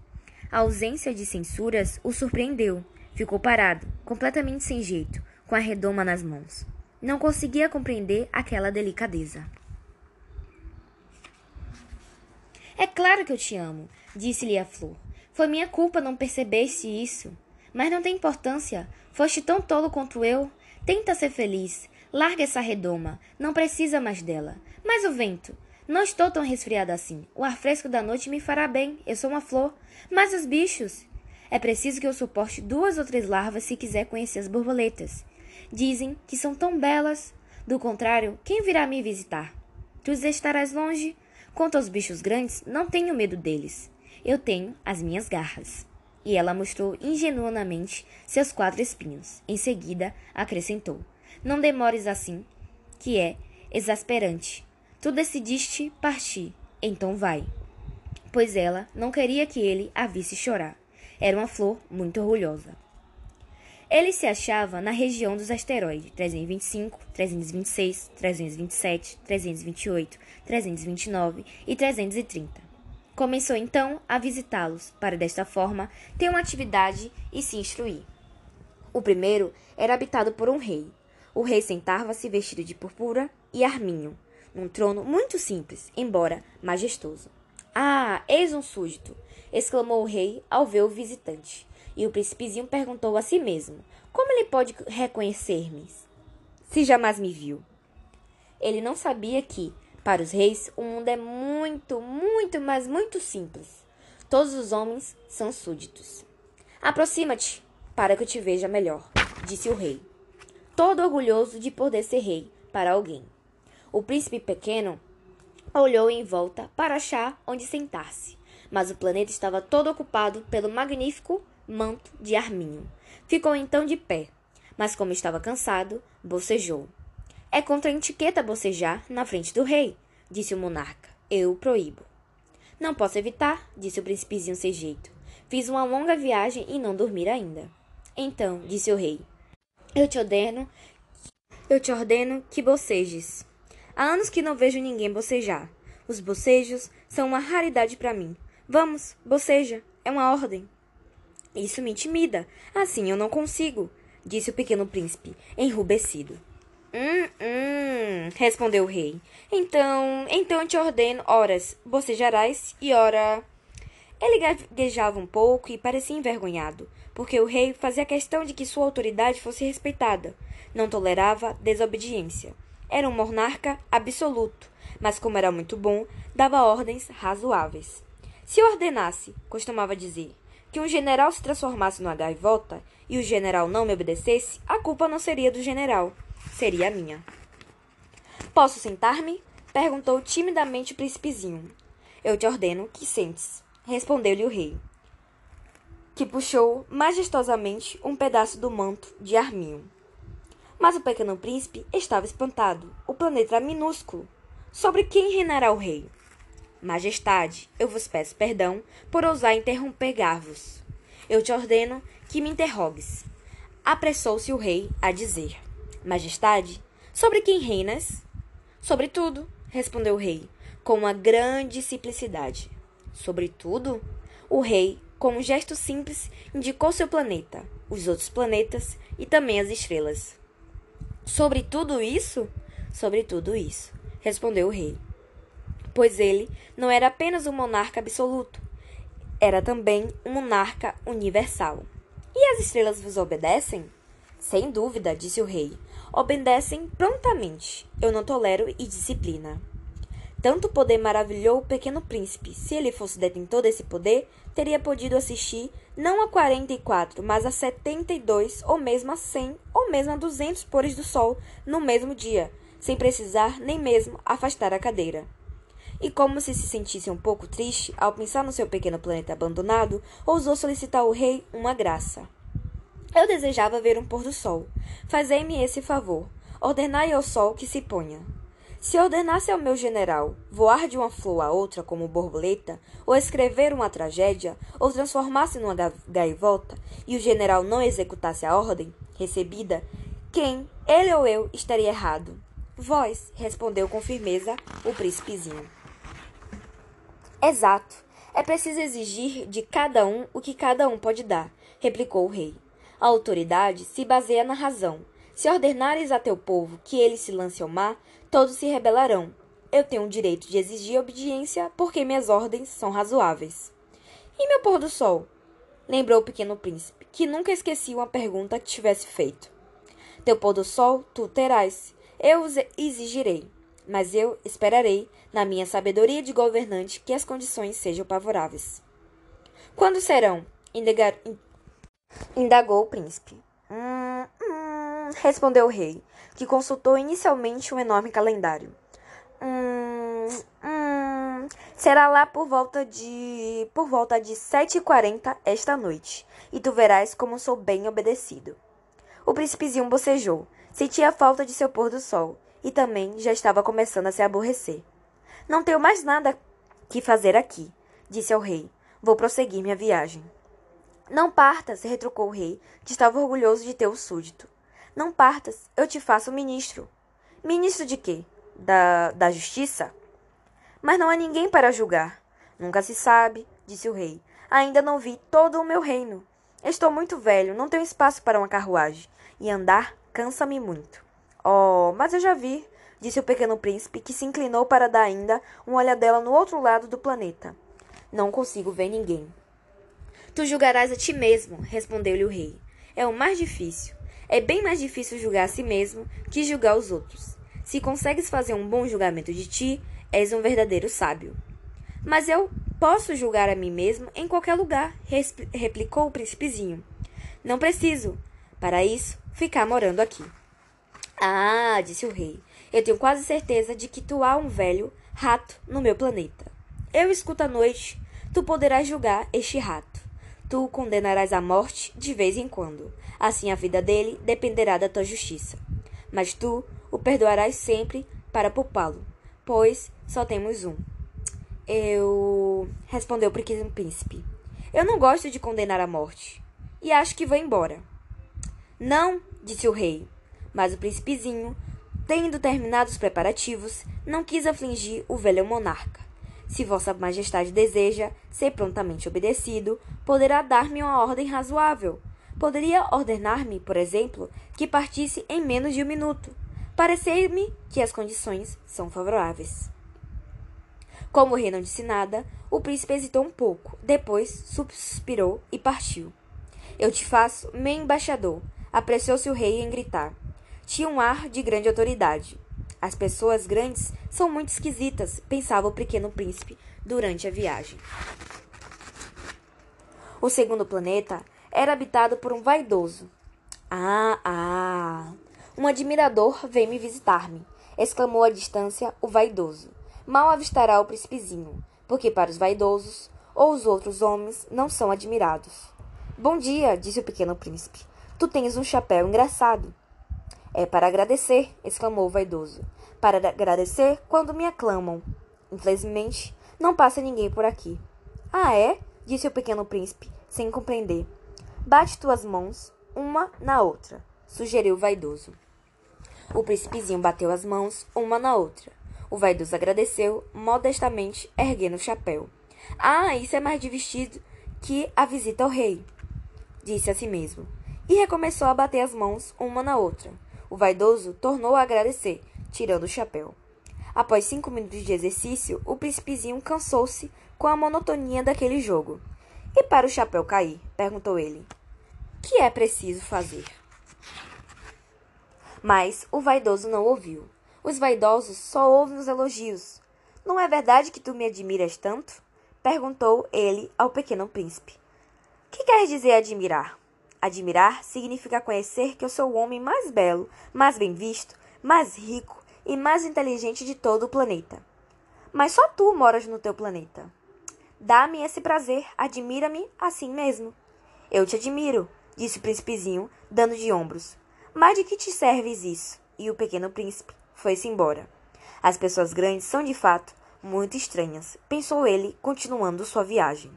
Speaker 1: A ausência de censuras o surpreendeu. Ficou parado, completamente sem jeito, com a redoma nas mãos. Não conseguia compreender aquela delicadeza. É claro que eu te amo, disse-lhe a flor. Foi minha culpa não perceber-se isso. Mas não tem importância. Foste tão tolo quanto eu. Tenta ser feliz. Larga essa redoma. Não precisa mais dela. Mas o vento. Não estou tão resfriada assim. O ar fresco da noite me fará bem. Eu sou uma flor. Mas os bichos. É preciso que eu suporte duas ou três larvas se quiser conhecer as borboletas. Dizem que são tão belas. Do contrário, quem virá me visitar? Tu estarás longe. Quanto aos bichos grandes, não tenho medo deles. Eu tenho as minhas garras. E ela mostrou ingenuamente seus quatro espinhos. Em seguida, acrescentou: Não demores assim, que é exasperante. Tu decidiste partir, então vai. Pois ela não queria que ele a visse chorar. Era uma flor muito orgulhosa. Ele se achava na região dos asteroides 325, 326, 327, 328, 329 e 330. Começou então a visitá-los, para desta forma ter uma atividade e se instruir. O primeiro era habitado por um rei. O rei sentava-se vestido de purpura e arminho, num trono muito simples, embora majestoso. Ah, eis um súdito! exclamou o rei ao ver o visitante. e o príncipezinho perguntou a si mesmo: Como ele pode reconhecer-me se jamais me viu? Ele não sabia que, para os reis, o mundo é muito, muito, mas muito simples. Todos os homens são súditos. Aproxima-te, para que eu te veja melhor, disse o rei, todo orgulhoso de poder ser rei para alguém. O príncipe pequeno olhou em volta para achar onde sentar-se, mas o planeta estava todo ocupado pelo magnífico manto de arminho. Ficou então de pé, mas como estava cansado, bocejou. É contra a etiqueta bocejar na frente do rei, disse o monarca. Eu o proíbo. Não posso evitar, disse o príncipezinho sem jeito. Fiz uma longa viagem e não dormir ainda. Então, disse o rei, eu te ordeno, eu te ordeno que bocejes. Há anos que não vejo ninguém bocejar. Os bocejos são uma raridade para mim. Vamos, boceja, é uma ordem. Isso me intimida. Assim eu não consigo, disse o pequeno príncipe, enrubescido. Hum, hum, respondeu o rei. Então, então te ordeno, horas bocejarás e ora. Ele gaguejava um pouco e parecia envergonhado, porque o rei fazia questão de que sua autoridade fosse respeitada. Não tolerava desobediência. Era um monarca absoluto, mas como era muito bom, dava ordens razoáveis. Se ordenasse, costumava dizer, que um general se transformasse numa gaivota e o general não me obedecesse, a culpa não seria do general seria minha. Posso sentar-me? perguntou timidamente o príncipezinho. Eu te ordeno que sentes, respondeu-lhe o rei, que puxou majestosamente um pedaço do manto de arminho. Mas o pequeno príncipe estava espantado. O planeta era minúsculo. Sobre quem reinará o rei? Majestade, eu vos peço perdão por ousar interromper-vos. Eu te ordeno que me interrogues. Apressou-se o rei a dizer. Majestade, sobre quem reinas? Sobre tudo, respondeu o rei, com uma grande simplicidade. Sobre tudo? O rei, com um gesto simples, indicou seu planeta, os outros planetas e também as estrelas. Sobre tudo isso? Sobre tudo isso, respondeu o rei. Pois ele não era apenas um monarca absoluto, era também um monarca universal. E as estrelas vos obedecem? Sem dúvida, disse o rei, obedecem prontamente. Eu não tolero indisciplina. Tanto poder maravilhou o pequeno príncipe. Se ele fosse detentor desse poder, teria podido assistir não a 44, mas a 72, ou mesmo a 100, ou mesmo a 200 pores do sol no mesmo dia, sem precisar nem mesmo afastar a cadeira. E como se se sentisse um pouco triste ao pensar no seu pequeno planeta abandonado, ousou solicitar ao rei uma graça. Eu desejava ver um pôr do sol. Fazei-me esse favor. Ordenai ao sol que se ponha. Se ordenasse ao meu general voar de uma flor a outra como borboleta, ou escrever uma tragédia, ou transformar-se numa gaivota, e o general não executasse a ordem recebida, quem, ele ou eu, estaria errado? Vós, respondeu com firmeza o príncipezinho. Exato. É preciso exigir de cada um o que cada um pode dar, replicou o rei. A autoridade se baseia na razão. Se ordenares a teu povo que ele se lance ao mar, todos se rebelarão. Eu tenho o direito de exigir obediência porque minhas ordens são razoáveis. E meu pôr do sol? Lembrou o pequeno príncipe, que nunca esquecia uma pergunta que tivesse feito. Teu pôr do sol tu terás, eu exigirei, mas eu esperarei, na minha sabedoria de governante, que as condições sejam favoráveis. Quando serão? Indegar, Indagou o príncipe. Hum, hum, respondeu o rei, que consultou inicialmente um enorme calendário. Hum, hum, será lá por volta de por volta de sete e quarenta esta noite, e tu verás como sou bem obedecido. O príncipezinho bocejou, sentia a falta de seu pôr do sol, e também já estava começando a se aborrecer. Não tenho mais nada que fazer aqui, disse ao rei. Vou prosseguir minha viagem. Não partas, retrucou o rei, que estava orgulhoso de ter o súdito. Não partas, eu te faço ministro. Ministro de quê? Da, da justiça? Mas não há ninguém para julgar. Nunca se sabe, disse o rei. Ainda não vi todo o meu reino. Estou muito velho, não tenho espaço para uma carruagem, e andar cansa-me muito. Oh, mas eu já vi, disse o pequeno príncipe, que se inclinou para dar ainda uma olhadela no outro lado do planeta. Não consigo ver ninguém. Tu julgarás a ti mesmo, respondeu-lhe o rei. É o mais difícil. É bem mais difícil julgar a si mesmo que julgar os outros. Se consegues fazer um bom julgamento de ti, és um verdadeiro sábio. Mas eu posso julgar a mim mesmo em qualquer lugar, replicou o príncipezinho. Não preciso, para isso, ficar morando aqui. Ah, disse o rei, eu tenho quase certeza de que tu há um velho rato no meu planeta. Eu escuto à noite, tu poderás julgar este rato. Tu o condenarás à morte de vez em quando. Assim a vida dele dependerá da tua justiça. Mas tu o perdoarás sempre para poupá-lo, pois só temos um. Eu. respondeu o pequeno príncipe. Eu não gosto de condenar à morte. E acho que vou embora. Não, disse o rei. Mas o príncipezinho Tendo terminado os preparativos, não quis afligir o velho monarca. Se Vossa Majestade deseja ser prontamente obedecido, poderá dar-me uma ordem razoável. Poderia ordenar-me, por exemplo, que partisse em menos de um minuto. Parecer-me que as condições são favoráveis. Como o rei não disse nada, o príncipe hesitou um pouco, depois suspirou e partiu. Eu te faço meu embaixador, apressou-se o rei em gritar tinha um ar de grande autoridade. As pessoas grandes são muito esquisitas, pensava o pequeno príncipe durante a viagem. O segundo planeta era habitado por um vaidoso. Ah, ah! Um admirador vem me visitar-me, exclamou à distância o vaidoso. Mal avistará o príncipezinho, porque para os vaidosos ou os outros homens não são admirados. Bom dia, disse o pequeno príncipe. Tu tens um chapéu engraçado. É para agradecer, exclamou o vaidoso. Para agradecer quando me aclamam. Infelizmente, não passa ninguém por aqui. Ah, é? disse o pequeno príncipe, sem compreender. Bate tuas mãos, uma na outra, sugeriu o vaidoso. O príncipezinho bateu as mãos, uma na outra. O vaidoso agradeceu, modestamente, erguendo o chapéu. Ah, isso é mais divertido que a visita ao rei, disse a si mesmo. E recomeçou a bater as mãos, uma na outra. O vaidoso tornou a agradecer, tirando o chapéu. Após cinco minutos de exercício, o príncipezinho cansou-se com a monotonia daquele jogo. E para o chapéu cair? perguntou ele. Que é preciso fazer? Mas o vaidoso não ouviu. Os vaidosos só ouvem os elogios. Não é verdade que tu me admiras tanto? perguntou ele ao pequeno príncipe. Que quer dizer admirar? Admirar significa conhecer que eu sou o homem mais belo, mais bem visto, mais rico e mais inteligente de todo o planeta. Mas só tu moras no teu planeta. Dá-me esse prazer, admira-me assim mesmo. Eu te admiro, disse o príncipezinho, dando de ombros. Mas de que te serves isso? E o pequeno príncipe foi-se embora. As pessoas grandes são de fato muito estranhas, pensou ele, continuando sua viagem.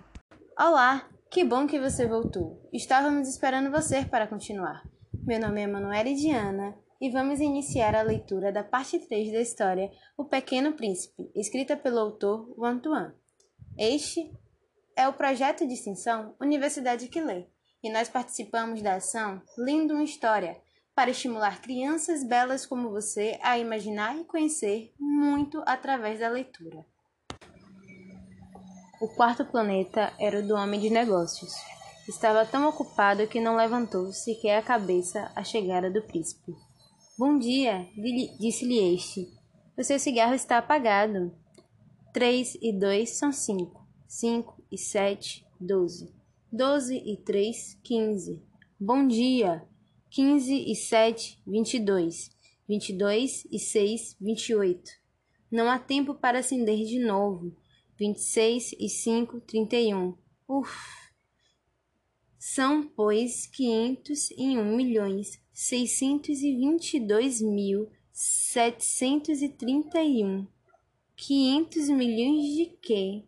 Speaker 2: Olá, que bom que você voltou. Estávamos esperando você para continuar. Meu nome é Manuela Diana e vamos iniciar a leitura da parte 3 da história O Pequeno Príncipe, escrita pelo autor Wan Tuan. Este é o projeto de extensão Universidade que Lê e nós participamos da ação Lindo uma História para estimular crianças belas como você a imaginar e conhecer muito através da leitura. O quarto planeta era o do homem de negócios. Estava tão ocupado que não levantou sequer a cabeça à chegada do príncipe. Bom dia, disse-lhe este. O seu cigarro está apagado. Três e dois são cinco. Cinco e sete, doze. Doze e três, quinze. Bom dia. Quinze e sete, vinte e dois. Vinte e dois e seis, vinte e oito. Não há tempo para acender de novo vinte e seis e cinco, trinta e um. Uf! São, pois, quinhentos e um milhões seiscentos e vinte e dois mil setecentos e trinta e um. Quinhentos milhões de quê?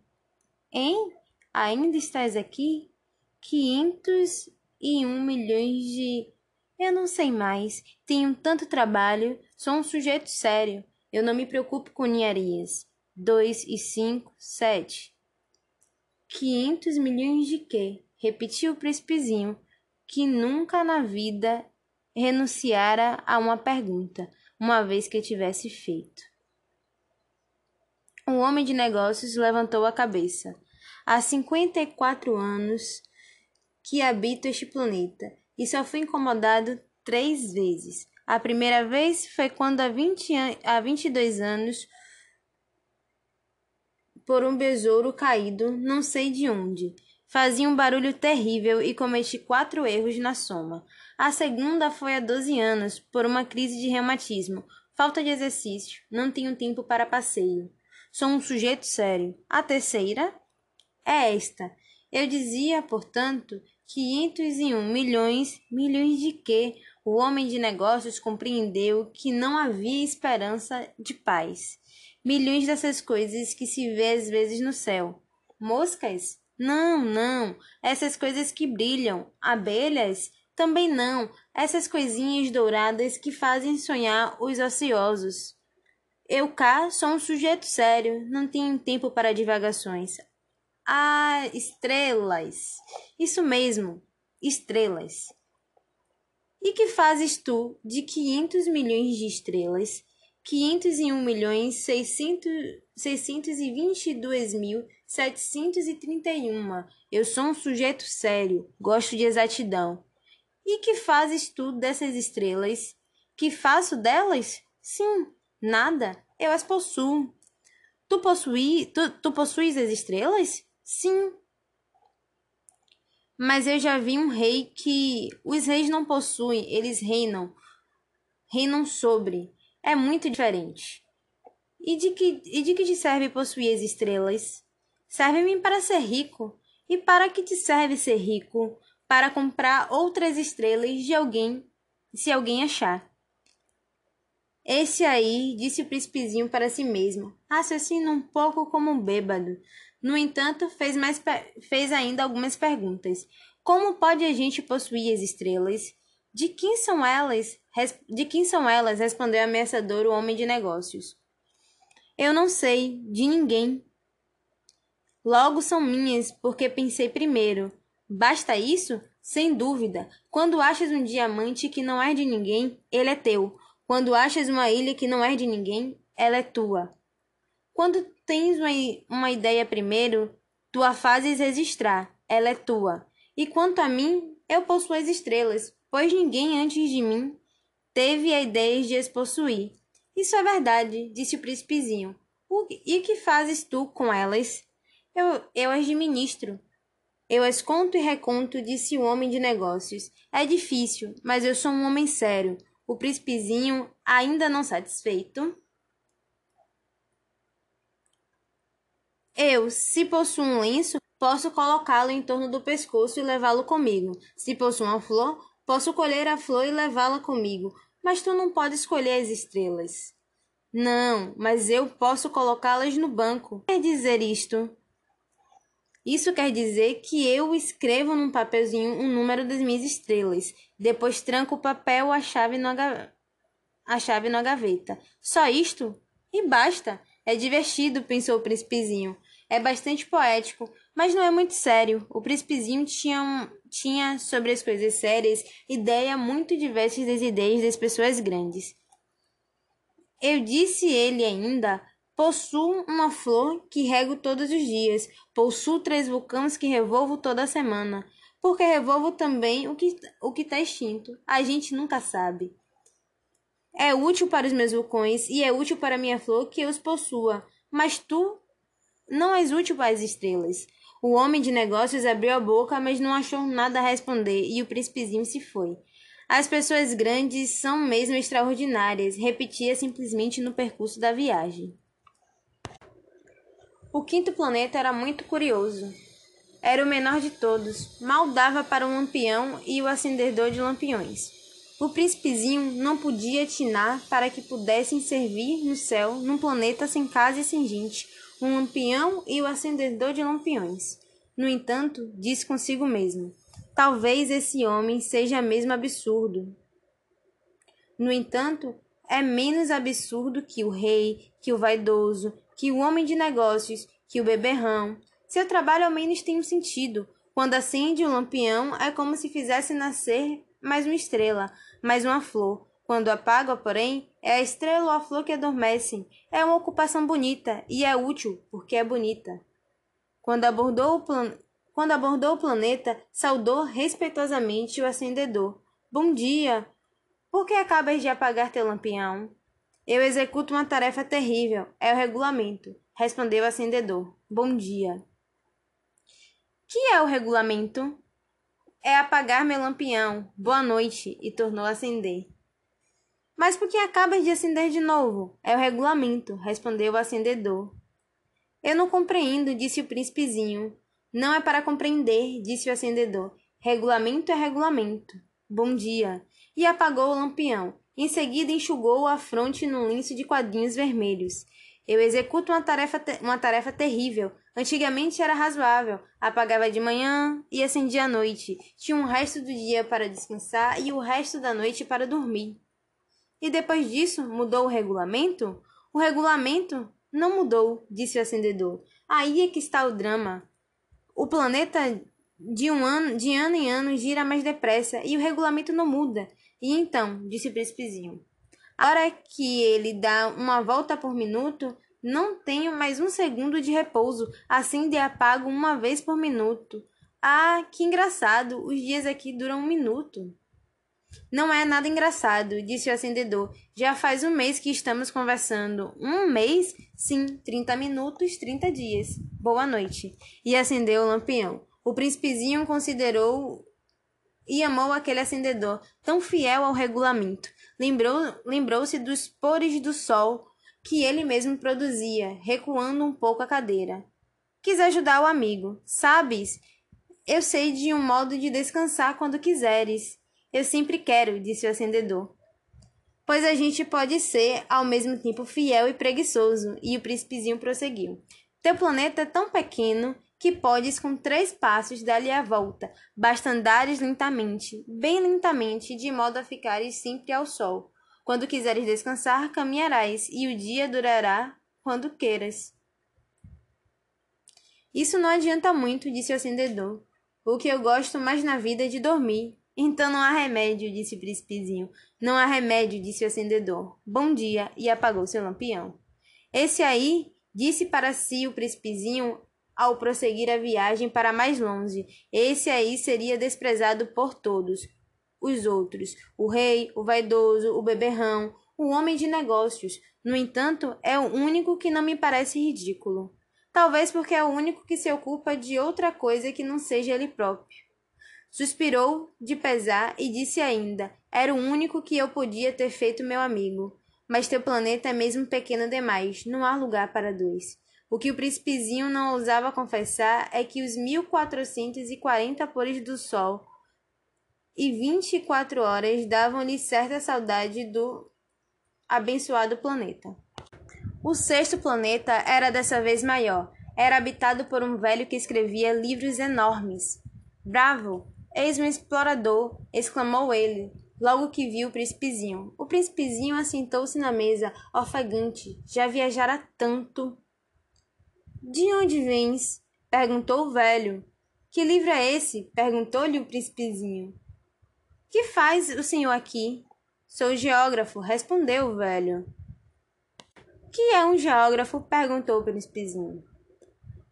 Speaker 2: Hein? Ainda estás aqui? Quinhentos e um milhões de... Eu não sei mais. Tenho tanto trabalho. Sou um sujeito sério. Eu não me preocupo com ninharias dois e cinco, sete. Quinhentos milhões de quê? Repetiu o príncipezinho, que nunca na vida renunciara a uma pergunta, uma vez que tivesse feito. O homem de negócios levantou a cabeça. Há cinquenta e quatro anos que habito este planeta e só fui incomodado três vezes. A primeira vez foi quando há, 20 an há 22 anos, por um besouro caído, não sei de onde. Fazia um barulho terrível e cometi quatro erros na soma. A segunda foi há 12 anos, por uma crise de reumatismo. Falta de exercício, não tenho tempo para passeio. Sou um sujeito sério. A terceira é esta. Eu dizia, portanto, 501 milhões, milhões de quê? O homem de negócios compreendeu que não havia esperança de paz. Milhões dessas coisas que se vê às vezes no céu. Moscas? Não, não. Essas coisas que brilham. Abelhas? Também não. Essas coisinhas douradas que fazem sonhar os ociosos. Eu cá sou um sujeito sério, não tenho tempo para divagações. Ah, estrelas! Isso mesmo, estrelas. E que fazes tu de 500 milhões de estrelas, 501 milhões 622 mil 731? Eu sou um sujeito sério, gosto de exatidão. E que fazes tu dessas estrelas? Que faço delas? Sim, nada, eu as possuo. Tu, possui, tu, tu possuis as estrelas? Sim. Mas eu já vi um rei que os reis não possuem, eles reinam. Reinam sobre. É muito diferente. E de que, e de que te serve possuir as estrelas? Serve-me para ser rico. E para que te serve ser rico? Para comprar outras estrelas de alguém, se alguém achar. Esse aí, disse o príncipezinho para si mesmo, raciocina um pouco como um bêbado. No entanto, fez, mais, fez ainda algumas perguntas. Como pode a gente possuir as estrelas? De quem são elas? De quem são elas? respondeu ameaçador o homem de negócios. Eu não sei, de ninguém. Logo são minhas, porque pensei primeiro. Basta isso? Sem dúvida. Quando achas um diamante que não é de ninguém, ele é teu. Quando achas uma ilha que não é de ninguém, ela é tua. Quando tens uma, uma ideia primeiro, tu a fazes registrar, ela é tua. E quanto a mim, eu possuo as estrelas, pois ninguém antes de mim teve a ideia de as possuir. Isso é verdade, disse o príncipezinho. E o que fazes tu com elas? Eu, eu as administro. Eu as conto e reconto, disse o homem de negócios. É difícil, mas eu sou um homem sério. O príncipezinho, ainda não satisfeito, Eu, se possuo um lenço, posso colocá-lo em torno do pescoço e levá-lo comigo. Se possuo uma flor, posso colher a flor e levá-la comigo. Mas tu não podes escolher as estrelas. Não, mas eu posso colocá-las no banco. Quer dizer isto? Isso quer dizer que eu escrevo num papelzinho o número das minhas estrelas. Depois tranco o papel a chave, no a chave na gaveta. Só isto? E basta. É divertido, pensou o príncipezinho. É bastante poético, mas não é muito sério. O príncipezinho tinha, tinha sobre as coisas sérias ideia muito diversas das ideias das pessoas grandes. Eu disse ele ainda, possuo uma flor que rego todos os dias, possuo três vulcões que revolvo toda semana, porque revolvo também o que o que está extinto. A gente nunca sabe. É útil para os meus vulcões e é útil para minha flor que eu os possua, mas tu não és útil para as estrelas. O homem de negócios abriu a boca, mas não achou nada a responder, e o príncipezinho se foi. As pessoas grandes são mesmo extraordinárias, repetia simplesmente no percurso da viagem. O quinto planeta era muito curioso. Era o menor de todos, mal dava para um lampião e o acendedor de lampiões. O príncipezinho não podia atinar para que pudessem servir no céu num planeta sem casa e sem gente, um lampião e o acendedor de lampiões. No entanto, disse consigo mesmo: talvez esse homem seja mesmo absurdo. No entanto, é menos absurdo que o rei, que o vaidoso, que o homem de negócios, que o beberrão. Seu trabalho ao menos tem um sentido. Quando acende um lampião, é como se fizesse nascer mais uma estrela, mais uma flor. Quando apaga, porém, é a estrela ou a flor que adormecem. É uma ocupação bonita e é útil porque é bonita. Quando abordou o, plan... Quando abordou o planeta, saudou respeitosamente o acendedor. Bom dia! Por que acabas de apagar teu lampião? Eu executo uma tarefa terrível. É o regulamento, respondeu o acendedor. Bom dia. Que é o regulamento? É apagar meu lampião. Boa noite, e tornou a acender. Mas por que acabas de acender de novo? É o regulamento, respondeu o acendedor. Eu não compreendo, disse o príncipezinho. Não é para compreender, disse o acendedor. Regulamento é regulamento. Bom dia. E apagou o lampião. Em seguida enxugou a fronte num lenço de quadrinhos vermelhos. Eu executo uma tarefa, uma tarefa terrível. Antigamente era razoável. Apagava de manhã e acendia à noite. Tinha um resto do dia para descansar e o resto da noite para dormir. E depois disso, mudou o regulamento? O regulamento não mudou, disse o acendedor. Aí é que está o drama. O planeta de um ano, de ano em ano gira mais depressa e o regulamento não muda. E então, disse o príncipezinho, a hora que ele dá uma volta por minuto, não tenho mais um segundo de repouso, assim de apago uma vez por minuto. Ah, que engraçado, os dias aqui duram um minuto. Não é nada engraçado, disse o acendedor. Já faz um mês que estamos conversando. Um mês? Sim, trinta minutos, trinta dias. Boa noite. E acendeu o lampião. O príncipezinho considerou e amou aquele acendedor, tão fiel ao regulamento. Lembrou, lembrou-se dos pores do sol que ele mesmo produzia, recuando um pouco a cadeira. Quis ajudar o amigo. Sabes, eu sei de um modo de descansar quando quiseres. Eu sempre quero, disse o acendedor. Pois a gente pode ser ao mesmo tempo fiel e preguiçoso, e o príncipezinho prosseguiu. Teu planeta é tão pequeno que podes com três passos dar-lhe a volta. Basta andares lentamente, bem lentamente, de modo a ficares sempre ao sol. Quando quiseres descansar, caminharás, e o dia durará quando queiras. Isso não adianta muito, disse o acendedor. O que eu gosto mais na vida é de dormir. Então não há remédio, disse o príncipezinho. Não há remédio, disse o acendedor. Bom dia, e apagou seu lampião. Esse aí, disse para si o príncipezinho ao prosseguir a viagem para mais longe. Esse aí seria desprezado por todos os outros: o rei, o vaidoso, o beberrão, o homem de negócios. No entanto, é o único que não me parece ridículo. Talvez porque é o único que se ocupa de outra coisa que não seja ele próprio. Suspirou de pesar e disse ainda: Era o único que eu podia ter feito meu amigo. Mas teu planeta é mesmo pequeno demais, não há lugar para dois. O que o príncipezinho não ousava confessar é que os mil quatrocentos e quarenta pores do sol e vinte e quatro horas davam-lhe certa saudade do abençoado planeta. O sexto planeta era dessa vez maior. Era habitado por um velho que escrevia livros enormes. Bravo! Eis um explorador! exclamou ele, logo que viu o príncipezinho. O príncipezinho assentou-se na mesa, ofegante. Já viajara tanto. De onde vens? perguntou o velho. Que livro é esse? perguntou-lhe o príncipezinho. Que faz o senhor aqui? Sou geógrafo, respondeu o velho. Que é um geógrafo? perguntou o príncipezinho.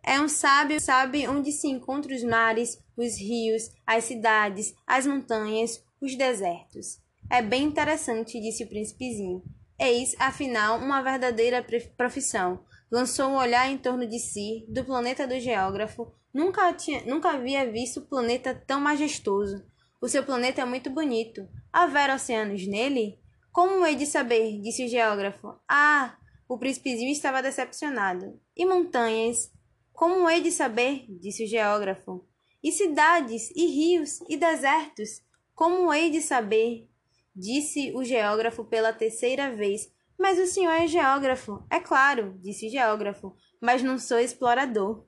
Speaker 2: É um sábio, sabe onde se encontram os mares, os rios, as cidades, as montanhas, os desertos. É bem interessante, disse o príncipezinho. Eis, afinal, uma verdadeira profissão. Lançou um olhar em torno de si, do planeta do geógrafo. Nunca, tinha, nunca havia visto planeta tão majestoso. O seu planeta é muito bonito. Haver oceanos nele? Como hei de saber? disse o geógrafo. Ah! O príncipezinho estava decepcionado. E montanhas? Como hei de saber? disse o geógrafo. E cidades, e rios, e desertos? Como hei de saber? disse o geógrafo pela terceira vez. Mas o senhor é geógrafo. É claro, disse o geógrafo, mas não sou explorador.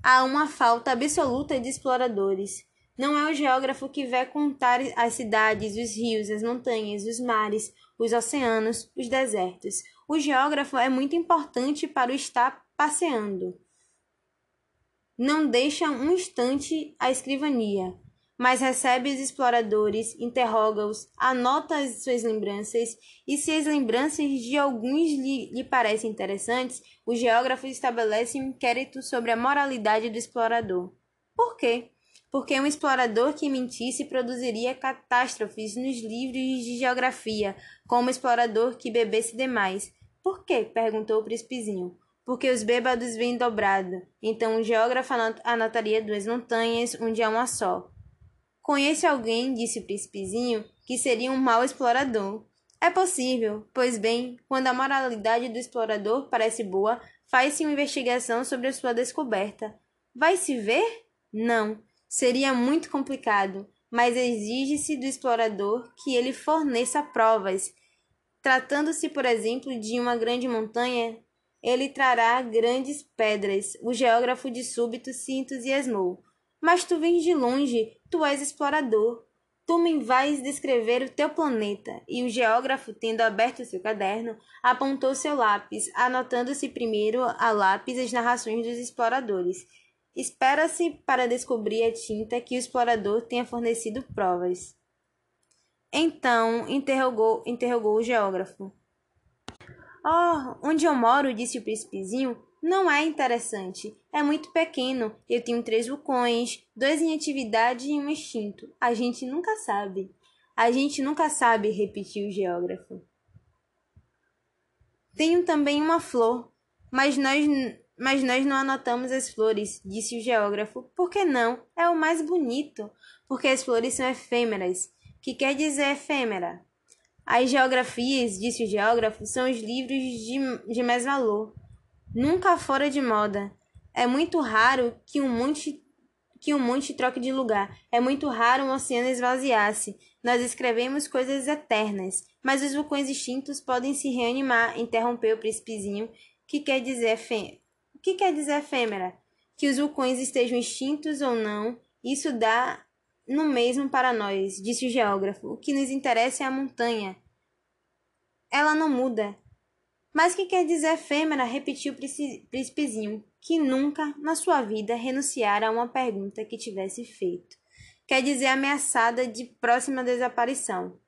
Speaker 2: Há uma falta absoluta de exploradores. Não é o geógrafo que vai contar as cidades, os rios, as montanhas, os mares, os oceanos, os desertos. O geógrafo é muito importante para o estar passeando. Não deixa um instante a escrivania, mas recebe os exploradores, interroga-os, anota as suas lembranças, e se as lembranças de alguns lhe, lhe parecem interessantes, o geógrafo estabelece um inquérito sobre a moralidade do explorador. Por quê? Porque um explorador que mentisse produziria catástrofes nos livros de geografia, como um explorador que bebesse demais. Por quê? perguntou o príncipezinho. Porque os bêbados vêm dobrado. Então o geógrafo anotaria duas montanhas, onde há uma só. Conheço alguém, disse o príncipezinho, que seria um mau explorador. É possível, pois bem, quando a moralidade do explorador parece boa, faz-se uma investigação sobre a sua descoberta. Vai se ver? Não. Seria muito complicado, mas exige-se do explorador que ele forneça provas. Tratando-se, por exemplo, de uma grande montanha, ele trará grandes pedras. O geógrafo de súbito se entusiasmou. Mas tu vens de longe, tu és explorador. Tu me vais descrever o teu planeta. E o geógrafo, tendo aberto seu caderno, apontou seu lápis, anotando-se primeiro a lápis as narrações dos exploradores. Espera-se para descobrir a tinta que o explorador tenha fornecido provas. Então, interrogou, interrogou o geógrafo. Oh, onde eu moro, disse o príncipezinho, não é interessante. É muito pequeno. Eu tenho três vulcões, dois em atividade e um extinto. A gente nunca sabe. A gente nunca sabe, repetiu o geógrafo. Tenho também uma flor, mas nós, mas nós não anotamos as flores, disse o geógrafo. Por que não? É o mais bonito. Porque as flores são efêmeras. Que quer dizer efêmera? As geografias, disse o geógrafo, são os livros de, de mais valor nunca fora de moda. É muito raro que um monte que um monte troque de lugar. É muito raro um oceano esvaziar-se. Nós escrevemos coisas eternas, mas os vulcões extintos podem se reanimar, interrompeu o príncipezinho, que quer dizer que quer dizer efêmera? Que os vulcões estejam extintos ou não, isso dá no mesmo para nós, disse o geógrafo. O que nos interessa é a montanha. Ela não muda. Mas que quer dizer efêmera? repetiu o príncipezinho, que nunca na sua vida renunciara a uma pergunta que tivesse feito. Quer dizer ameaçada de próxima desaparição.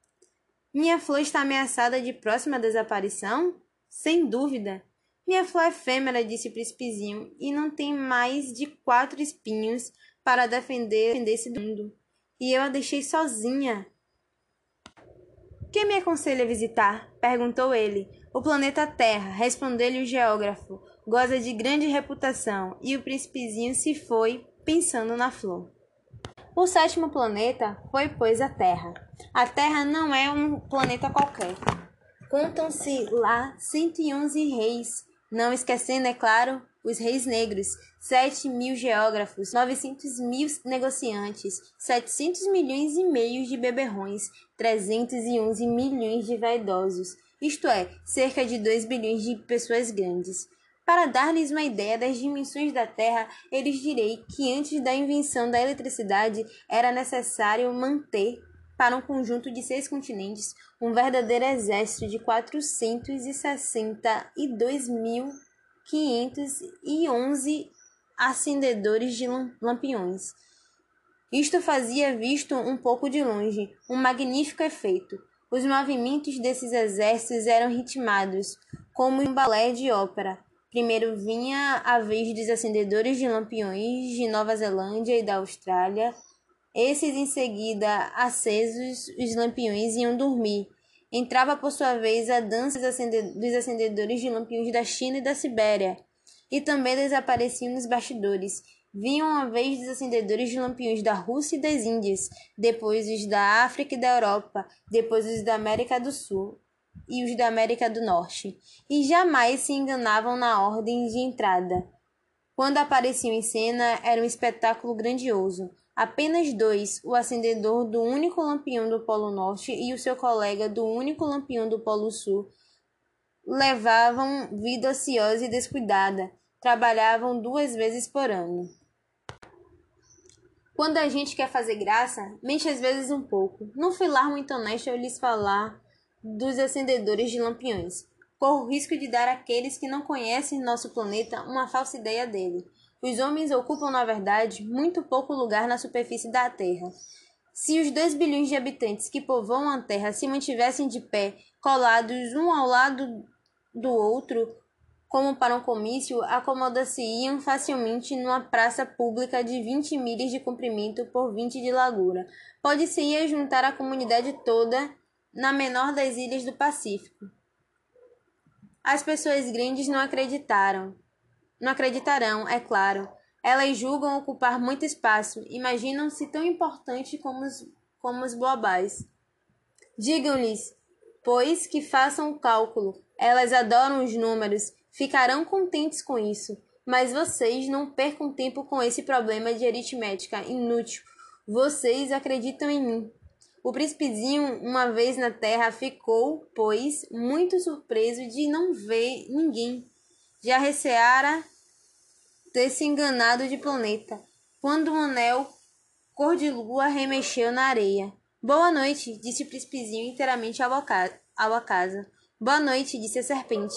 Speaker 2: Minha flor está ameaçada de próxima desaparição? Sem dúvida. Minha flor é efêmera, disse o príncipezinho, e não tem mais de quatro espinhos para defender, defender-se do mundo. E eu a deixei sozinha. Quem me aconselha a visitar? perguntou ele, o planeta Terra, respondeu-lhe o geógrafo, goza de grande reputação, e o príncipezinho se foi, pensando na flor. O sétimo planeta foi, pois, a Terra. A Terra não é um planeta qualquer. Contam-se lá 111 reis, não esquecendo, é claro, os reis negros, 7 mil geógrafos, 900 mil negociantes, 700 milhões e meio de beberrões, 311 milhões de vaidosos, isto é, cerca de 2 bilhões de pessoas grandes. Para dar-lhes uma ideia das dimensões da Terra, eles direi que antes da invenção da eletricidade era necessário manter, para um conjunto de seis continentes, um verdadeiro exército de 462.511 acendedores de lampiões. Isto fazia, visto um pouco de longe, um magnífico efeito. Os movimentos desses exércitos eram ritmados, como um balé de ópera. Primeiro vinha a vez dos acendedores de lampiões de Nova Zelândia e da Austrália. Esses, em seguida, acesos, os lampiões iam dormir. Entrava, por sua vez, a dança dos acendedores de lampiões da China e da Sibéria. E também desapareciam nos bastidores, vinham uma vez dos acendedores de lampiões da Rússia e das Índias, depois os da África e da Europa, depois os da América do Sul e os da América do Norte, e jamais se enganavam na ordem de entrada. Quando apareciam em cena, era um espetáculo grandioso. Apenas dois, o acendedor do único lampião do Polo Norte e o seu colega do único lampião do Polo Sul, levavam vida ociosa e descuidada, trabalhavam duas vezes por ano. Quando a gente quer fazer graça, mente às vezes um pouco. Não fui lá muito honesto ao lhes falar dos acendedores de lampiões. Corro o risco de dar àqueles que não conhecem nosso planeta uma falsa ideia dele. Os homens ocupam, na verdade, muito pouco lugar na superfície da Terra. Se os dois bilhões de habitantes que povoam a Terra se mantivessem de pé, colados um ao lado do outro, como para um comício, acomoda-se-iam facilmente numa praça pública de 20 milhas de comprimento por 20 de largura. Pode-se ir juntar a comunidade toda na menor das ilhas do Pacífico. As pessoas grandes não acreditaram. Não acreditarão, é claro. Elas julgam ocupar muito espaço, imaginam-se tão importante como os, como os boabais. Digam-lhes, pois, que façam o cálculo. Elas adoram os números ficarão contentes com isso. Mas vocês não percam tempo com esse problema de aritmética inútil. Vocês acreditam em mim. O príncipezinho, uma vez na terra, ficou, pois, muito surpreso de não ver ninguém. Já receara ter se enganado de planeta, quando um anel cor de lua remexeu na areia. Boa noite, disse o príncipezinho inteiramente ao acaso. Boa noite, disse a serpente.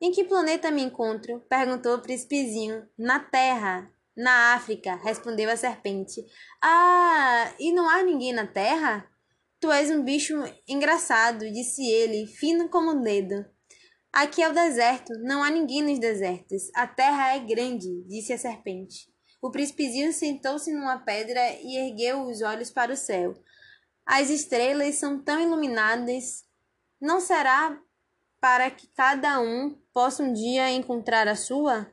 Speaker 2: Em que planeta me encontro? perguntou o príncipezinho. Na Terra. Na África, respondeu a serpente. Ah, e não há ninguém na Terra? Tu és um bicho engraçado, disse ele, fino como um dedo. Aqui é o deserto, não há ninguém nos desertos. A terra é grande, disse a serpente. O príncipezinho sentou-se numa pedra e ergueu os olhos para o céu. As estrelas são tão iluminadas. Não será para que cada um possa um dia encontrar a sua?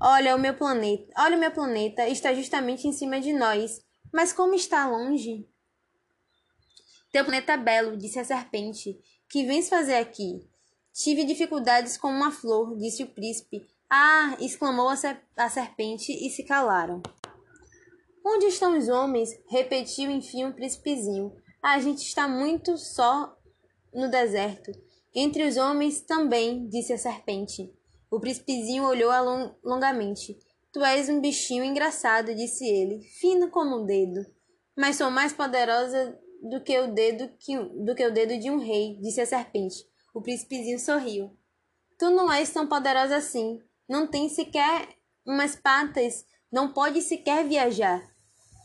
Speaker 2: Olha o meu planeta, olha o meu planeta, está justamente em cima de nós. Mas como está longe? Teu planeta é belo, disse a serpente. Que vens fazer aqui? Tive dificuldades com uma flor, disse o príncipe. Ah! exclamou a, a serpente e se calaram. Onde estão os homens? repetiu enfim o príncipezinho. A gente está muito só no deserto. Entre os homens também, disse a serpente. O príncipezinho olhou-a long longamente. Tu és um bichinho engraçado, disse ele, fino como um dedo. Mas sou mais poderosa do que o dedo que, do que o dedo de um rei, disse a serpente. O príncipezinho sorriu. Tu não és tão poderosa assim. Não tens sequer umas patas, não pode sequer viajar.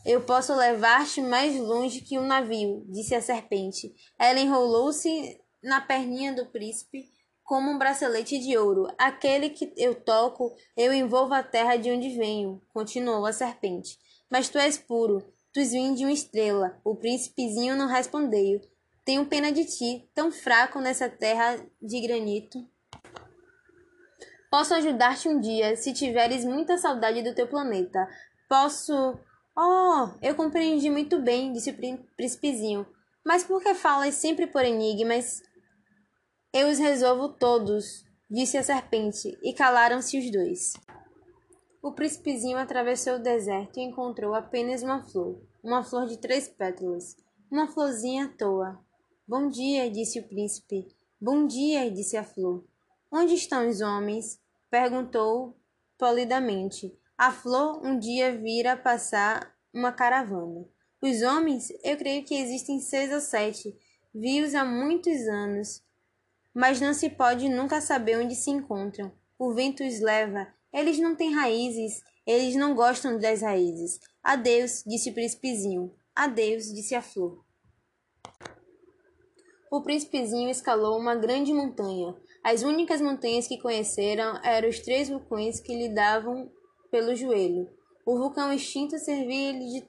Speaker 2: Eu posso levar-te mais longe que um navio, disse a serpente. Ela enrolou-se na perninha do príncipe como um bracelete de ouro. Aquele que eu toco, eu envolvo a terra de onde venho, continuou a serpente. Mas tu és puro, tu és de uma estrela. O príncipezinho não respondeu. Tenho pena de ti, tão fraco nessa terra de granito. Posso ajudar-te um dia, se tiveres muita saudade do teu planeta. Posso. Oh, eu compreendi muito bem, disse o príncipezinho. Mas por que falas sempre por enigmas? Eu os resolvo todos, disse a serpente, e calaram-se os dois. O príncipezinho atravessou o deserto e encontrou apenas uma flor, uma flor de três pétalas, uma florzinha à toa. Bom dia, disse o príncipe. Bom dia, disse a flor. Onde estão os homens? perguntou polidamente. A flor um dia vira passar uma caravana. Os homens, eu creio que existem seis ou sete. Vi-os há muitos anos mas não se pode nunca saber onde se encontram. O vento os leva. Eles não têm raízes, eles não gostam das raízes. Adeus, disse o príncipezinho. Adeus, disse a flor. O príncipezinho escalou uma grande montanha. As únicas montanhas que conheceram eram os três vulcões que lhe davam pelo joelho. O vulcão extinto servia-lhe de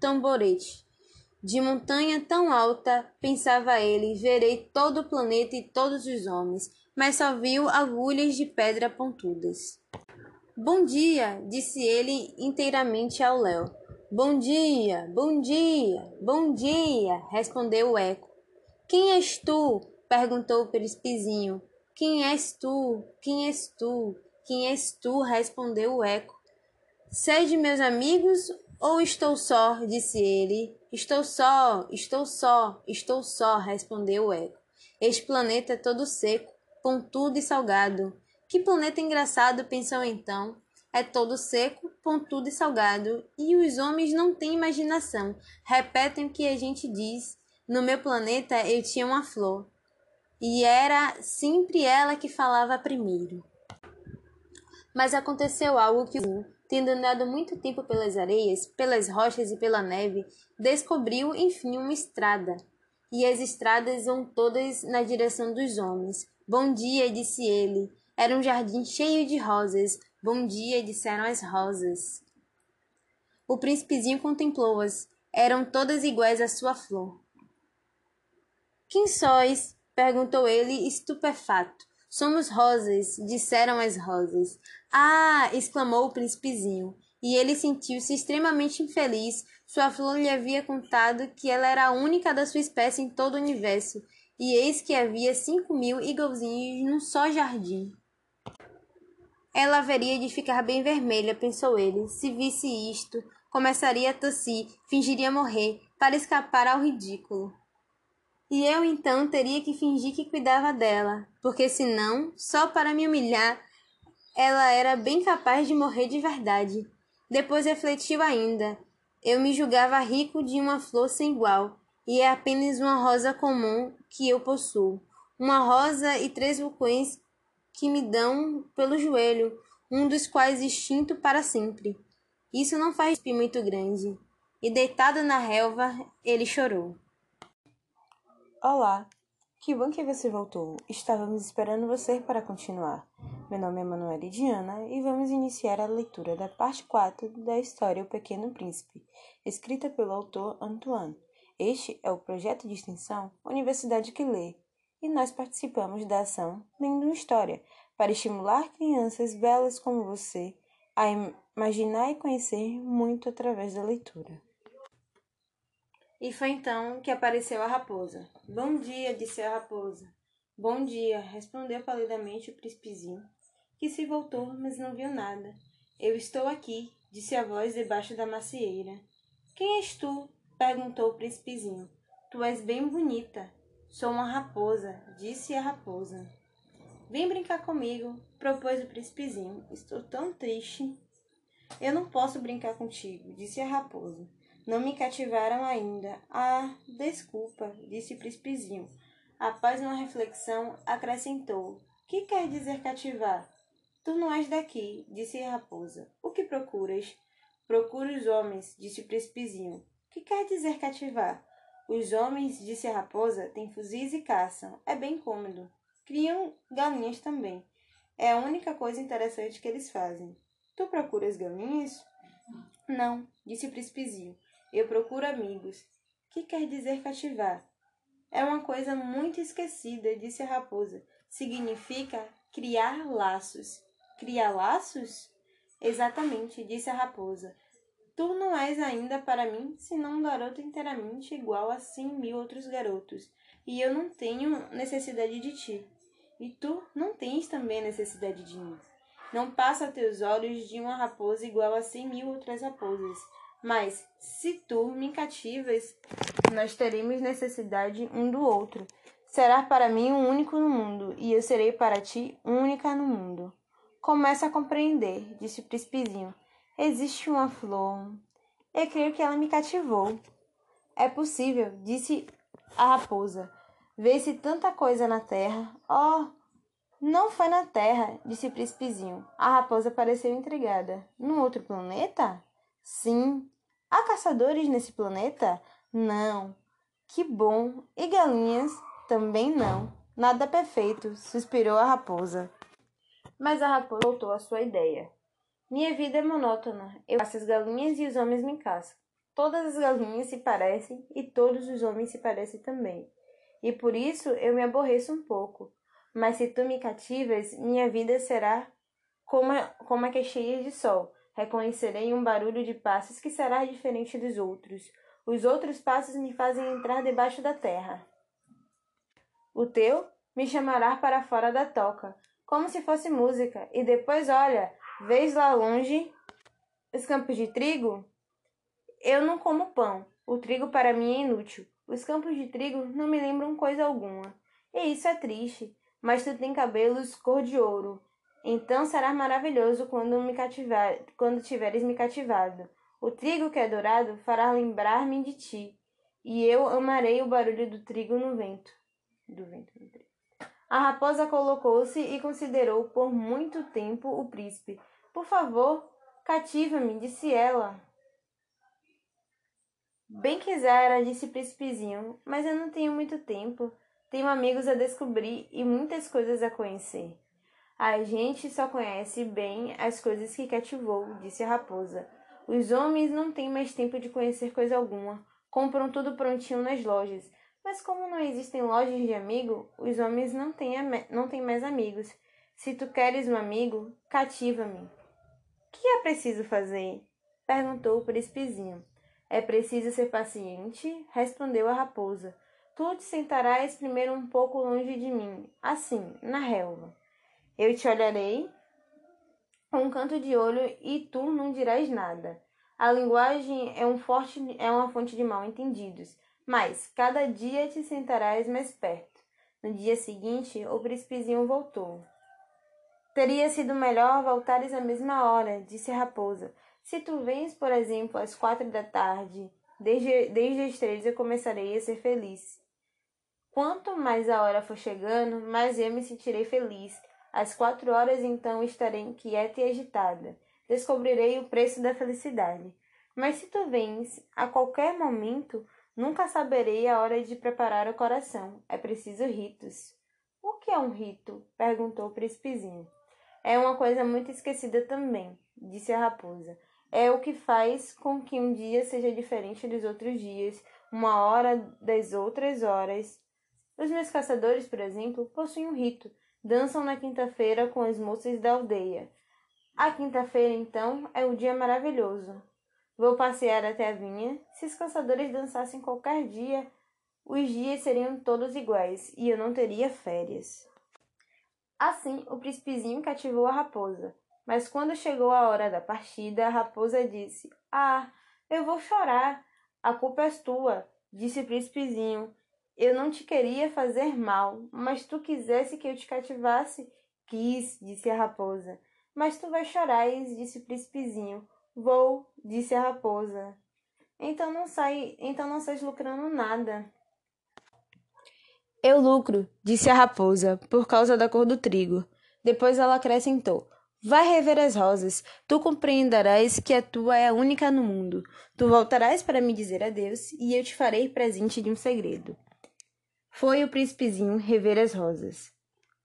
Speaker 2: tamborete. De montanha tão alta, pensava ele, verei todo o planeta e todos os homens, mas só viu agulhas de pedra pontudas. Bom dia, disse ele inteiramente ao Léo. Bom dia, bom dia, bom dia, respondeu o eco. Quem és tu? perguntou o príncipezinho. Quem és tu? Quem és tu? Quem és tu? respondeu o eco. Sede meus amigos ou estou só? disse ele. Estou só, estou só, estou só, respondeu o eco. Este planeta é todo seco, pontudo e salgado. Que planeta engraçado, pensou então. É todo seco, pontudo e salgado, e os homens não têm imaginação. Repetem o que a gente diz. No meu planeta eu tinha uma flor, e era sempre ela que falava primeiro. Mas aconteceu algo que tendo andado muito tempo pelas areias, pelas rochas e pela neve, descobriu enfim uma estrada. E as estradas vão todas na direção dos homens. Bom dia, disse ele.
Speaker 1: Era um jardim cheio de rosas. Bom dia, disseram as rosas. O príncipezinho contemplou-as. Eram todas iguais à sua flor. Quem sois? perguntou ele, estupefato. Somos rosas, disseram as rosas. Ah! exclamou o príncipezinho. E ele sentiu-se extremamente infeliz. Sua flor lhe havia contado que ela era a única da sua espécie em todo o universo, e eis que havia cinco mil igualzinhos num só jardim. Ela haveria de ficar bem vermelha, pensou ele. Se visse isto, começaria a tossir, fingiria morrer, para escapar ao ridículo. E eu então teria que fingir que cuidava dela, porque senão, só para me humilhar, ela era bem capaz de morrer de verdade. Depois refletiu ainda. Eu me julgava rico de uma flor sem igual, e é apenas uma rosa comum que eu possuo. Uma rosa e três vulcões que me dão pelo joelho, um dos quais extinto para sempre. Isso não faz muito grande. E deitado na relva, ele chorou.
Speaker 2: Olá, que bom que você voltou. Estávamos esperando você para continuar. Meu nome é Manuela Diana e vamos iniciar a leitura da parte 4 da história O Pequeno Príncipe, escrita pelo autor Antoine. Este é o projeto de extensão Universidade que Lê, e nós participamos da ação Lendo uma História, para estimular crianças belas como você a imaginar e conhecer muito através da leitura.
Speaker 1: E foi então que apareceu a raposa. Bom dia, disse a raposa. Bom dia, respondeu palidamente o príncipezinho, que se voltou, mas não viu nada. Eu estou aqui, disse a voz debaixo da macieira. Quem és tu? perguntou o príncipezinho. Tu és bem bonita. Sou uma raposa, disse a raposa. Vem brincar comigo, propôs o príncipezinho. Estou tão triste. Eu não posso brincar contigo, disse a raposa. Não me cativaram ainda. Ah, desculpa, disse o príncipezinho. Após uma reflexão, acrescentou: Que quer dizer cativar? Tu não és daqui, disse a raposa. O que procuras? Procuro os homens, disse o príncipezinho. Que quer dizer cativar? Os homens, disse a raposa, têm fuzis e caçam. É bem cômodo. Criam galinhas também. É a única coisa interessante que eles fazem. Tu procuras galinhas? Não, disse o príncipezinho. Eu procuro amigos. Que quer dizer cativar? É uma coisa muito esquecida, disse a raposa. Significa criar laços. Criar laços? Exatamente, disse a raposa. Tu não és ainda para mim senão um garoto inteiramente igual a cem mil outros garotos, e eu não tenho necessidade de ti. E tu não tens também necessidade de mim. Não passa a teus olhos de uma raposa igual a cem mil outras raposas, mas, se tu me cativas, nós teremos necessidade um do outro. Serás para mim um único no mundo, e eu serei para ti única no mundo. Começa a compreender, disse o príncipezinho. Existe uma flor. Eu creio que ela me cativou. É possível, disse a raposa. Vê-se tanta coisa na terra. Oh, não foi na terra, disse o príncipezinho. A raposa pareceu intrigada. Num outro planeta? Sim, Há caçadores nesse planeta? Não. Que bom. E galinhas? Também não. Nada perfeito, suspirou a raposa. Mas a raposa voltou à sua ideia. Minha vida é monótona. Eu caço as galinhas e os homens me caçam. Todas as galinhas se parecem e todos os homens se parecem também. E por isso eu me aborreço um pouco. Mas se tu me cativas, minha vida será como a, como a que é cheia de sol Reconhecerei um barulho de passos que será diferente dos outros. Os outros passos me fazem entrar debaixo da terra. O teu me chamará para fora da toca, como se fosse música, e depois, olha, vês lá longe os campos de trigo? Eu não como pão. O trigo para mim é inútil. Os campos de trigo não me lembram coisa alguma. E isso é triste. Mas tu tem cabelos cor de ouro então será maravilhoso quando me cativar, quando tiveres me cativado. O trigo que é dourado fará lembrar-me de ti, e eu amarei o barulho do trigo no vento. Do vento no trigo. A raposa colocou-se e considerou por muito tempo o príncipe. Por favor, cativa-me, disse ela. Bem quisera, disse o príncipezinho, mas eu não tenho muito tempo. Tenho amigos a descobrir e muitas coisas a conhecer.
Speaker 2: A gente só conhece bem as coisas que cativou, disse a raposa. Os homens não têm mais tempo de conhecer coisa alguma. Compram tudo prontinho nas lojas. Mas como não existem lojas de amigo, os homens não têm, não têm mais amigos. Se tu queres um amigo, cativa-me. Que é preciso fazer? perguntou o príncipezinho. É preciso ser paciente, respondeu a raposa. Tu te sentarás primeiro um pouco longe de mim, assim, na relva. Eu te olharei com um canto de olho e tu não dirás nada. A linguagem é, um forte, é uma fonte de mal entendidos, mas cada dia te sentarás mais perto. No dia seguinte, o príncipezinho voltou. Teria sido melhor voltares à mesma hora, disse a raposa. Se tu vens, por exemplo, às quatro da tarde, desde, desde as três eu começarei a ser feliz. Quanto mais a hora for chegando, mais eu me sentirei feliz. Às quatro horas, então, estarei inquieta e agitada. Descobrirei o preço da felicidade. Mas se tu vens a qualquer momento, nunca saberei a hora de preparar o coração. É preciso ritos. O que é um rito? perguntou o príncipezinho. É uma coisa muito esquecida também, disse a raposa. É o que faz com que um dia seja diferente dos outros dias, uma hora das outras horas. Os meus caçadores, por exemplo, possuem um rito. Dançam na quinta-feira com as moças da aldeia. A quinta-feira, então, é um dia maravilhoso. Vou passear até a vinha. Se os caçadores dançassem qualquer dia, os dias seriam todos iguais e eu não teria férias. Assim, o príncipezinho cativou a raposa. Mas quando chegou a hora da partida, a raposa disse: Ah, eu vou chorar. A culpa é tua, disse o príncipezinho. Eu não te queria fazer mal, mas tu quisesse que eu te cativasse. Quis, disse a raposa. Mas tu vai chorar, disse o príncipezinho. Vou, disse a raposa. Então não sai, então não sais lucrando nada.
Speaker 1: Eu lucro, disse a raposa, por causa da cor do trigo. Depois ela acrescentou: Vai rever as rosas, tu compreenderás que a tua é a única no mundo. Tu voltarás para me dizer adeus e eu te farei presente de um segredo. Foi o príncipezinho rever as rosas.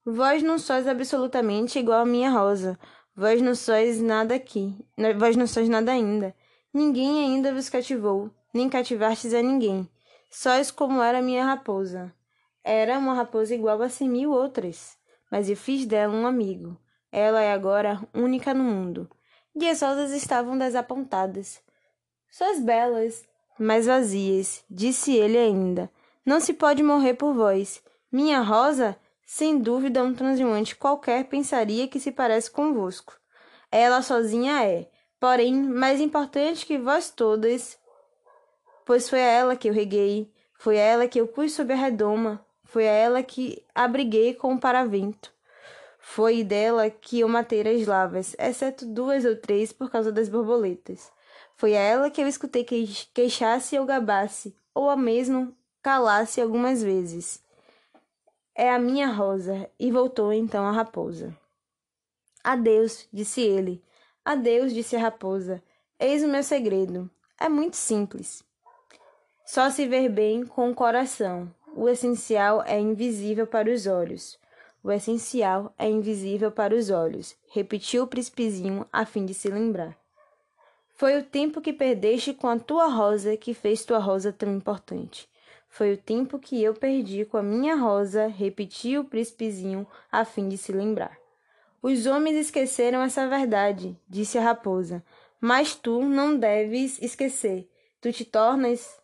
Speaker 1: Vós não sois absolutamente igual a minha rosa. Vós não sois nada aqui. Vós não sois nada ainda. Ninguém ainda vos cativou, nem cativastes a ninguém. Sois como era minha raposa. Era uma raposa igual a cem mil outras, mas eu fiz dela um amigo. Ela é agora única no mundo. E as rosas estavam desapontadas. Sois belas, mas vazias, disse ele ainda. Não se pode morrer por vós. Minha rosa, sem dúvida, um transeunte qualquer pensaria que se parece convosco. Ela sozinha é, porém, mais importante que vós todas, pois foi a ela que eu reguei, foi a ela que eu pus sob a redoma, foi a ela que abriguei com o paravento. Foi dela que eu matei as lavas, exceto duas ou três por causa das borboletas. Foi a ela que eu escutei que queixasse ou gabasse, ou a mesmo calasse algumas vezes. É a minha rosa, e voltou então a raposa. Adeus, disse ele. Adeus, disse a raposa. Eis o meu segredo. É muito simples. Só se ver bem com o coração. O essencial é invisível para os olhos. O essencial é invisível para os olhos, repetiu o príncipezinho a fim de se lembrar. Foi o tempo que perdeste com a tua rosa que fez tua rosa tão importante. Foi o tempo que eu perdi com a minha rosa, repetiu o príncipezinho a fim de se lembrar. Os homens esqueceram essa verdade, disse a raposa, mas tu não deves esquecer. Tu te tornas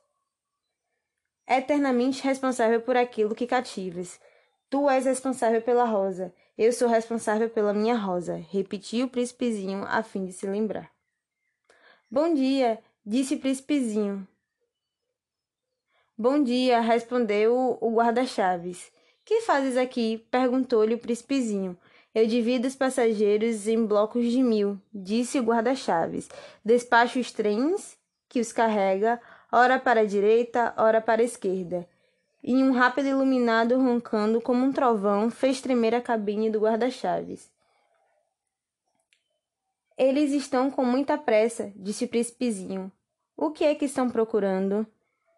Speaker 1: eternamente responsável por aquilo que cativas. Tu és responsável pela rosa, eu sou responsável pela minha rosa, repetiu o príncipezinho a fim de se lembrar. Bom dia, disse o príncipezinho. Bom dia, respondeu o guarda-chaves. Que fazes aqui? perguntou-lhe o príncipezinho. Eu divido os passageiros em blocos de mil, disse o guarda-chaves. Despacho os trens que os carrega ora para a direita, ora para a esquerda. E um rápido iluminado roncando como um trovão fez tremer a cabine do guarda-chaves. Eles estão com muita pressa, disse o príncipezinho. O que é que estão procurando?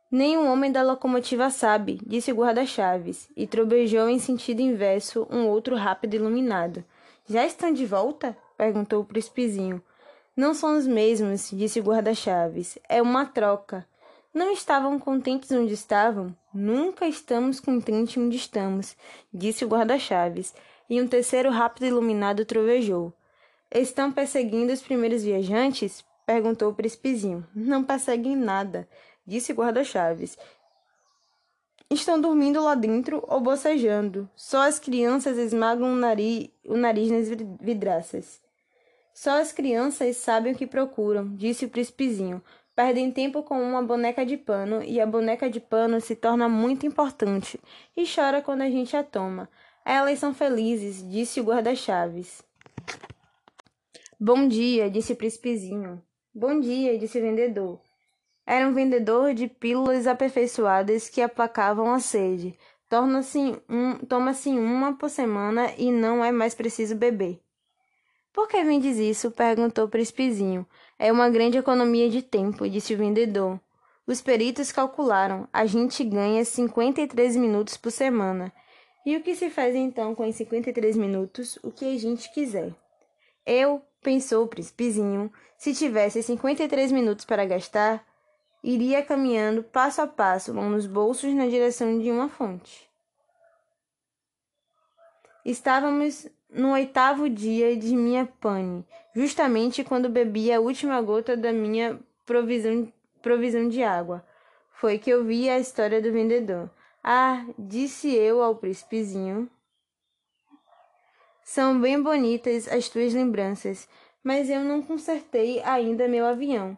Speaker 1: O homem da locomotiva sabe, disse o guarda-chaves, e trovejou em sentido inverso um outro rápido iluminado. Já estão de volta? perguntou o príncipezinho. Não são os mesmos, disse o guarda-chaves. É uma troca. Não estavam contentes onde estavam? Nunca estamos contentes onde estamos, disse o guarda-chaves. E um terceiro rápido iluminado trovejou. Estão perseguindo os primeiros viajantes? perguntou o príncipezinho. Não perseguem nada, disse guarda-chaves. Estão dormindo lá dentro ou bocejando. Só as crianças esmagam o nariz, o nariz nas vidraças. Só as crianças sabem o que procuram, disse o príncipezinho. Perdem tempo com uma boneca de pano e a boneca de pano se torna muito importante e chora quando a gente a toma. Elas são felizes, disse o guarda-chaves. Bom dia, disse o príncipezinho. Bom dia, disse o vendedor. Era um vendedor de pílulas aperfeiçoadas que aplacavam a sede. Torna-se um, toma-se uma por semana e não é mais preciso beber. Por que vendes isso? perguntou o príncipezinho. É uma grande economia de tempo, disse o vendedor. Os peritos calcularam. A gente ganha 53 minutos por semana. E o que se faz então com os 53 minutos? O que a gente quiser. Eu, pensou o príncipezinho, se tivesse 53 minutos para gastar, iria caminhando passo a passo, mão nos bolsos, na direção de uma fonte. Estávamos no oitavo dia de minha pane, justamente quando bebi a última gota da minha provisão, provisão de água. Foi que eu vi a história do vendedor. Ah, disse eu ao príncipezinho. São bem bonitas as tuas lembranças, mas eu não consertei ainda meu avião.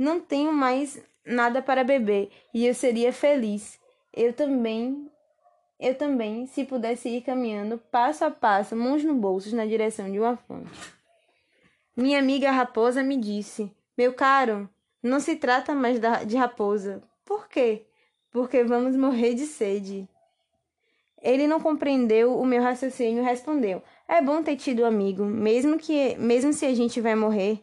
Speaker 1: Não tenho mais nada para beber e eu seria feliz. Eu também eu também, se pudesse ir caminhando passo a passo, mãos no bolso, na direção de uma fonte. Minha amiga raposa me disse: Meu caro, não se trata mais de raposa. Por quê? Porque vamos morrer de sede. Ele não compreendeu o meu raciocínio e respondeu: É bom ter tido amigo, mesmo que mesmo se a gente vai morrer.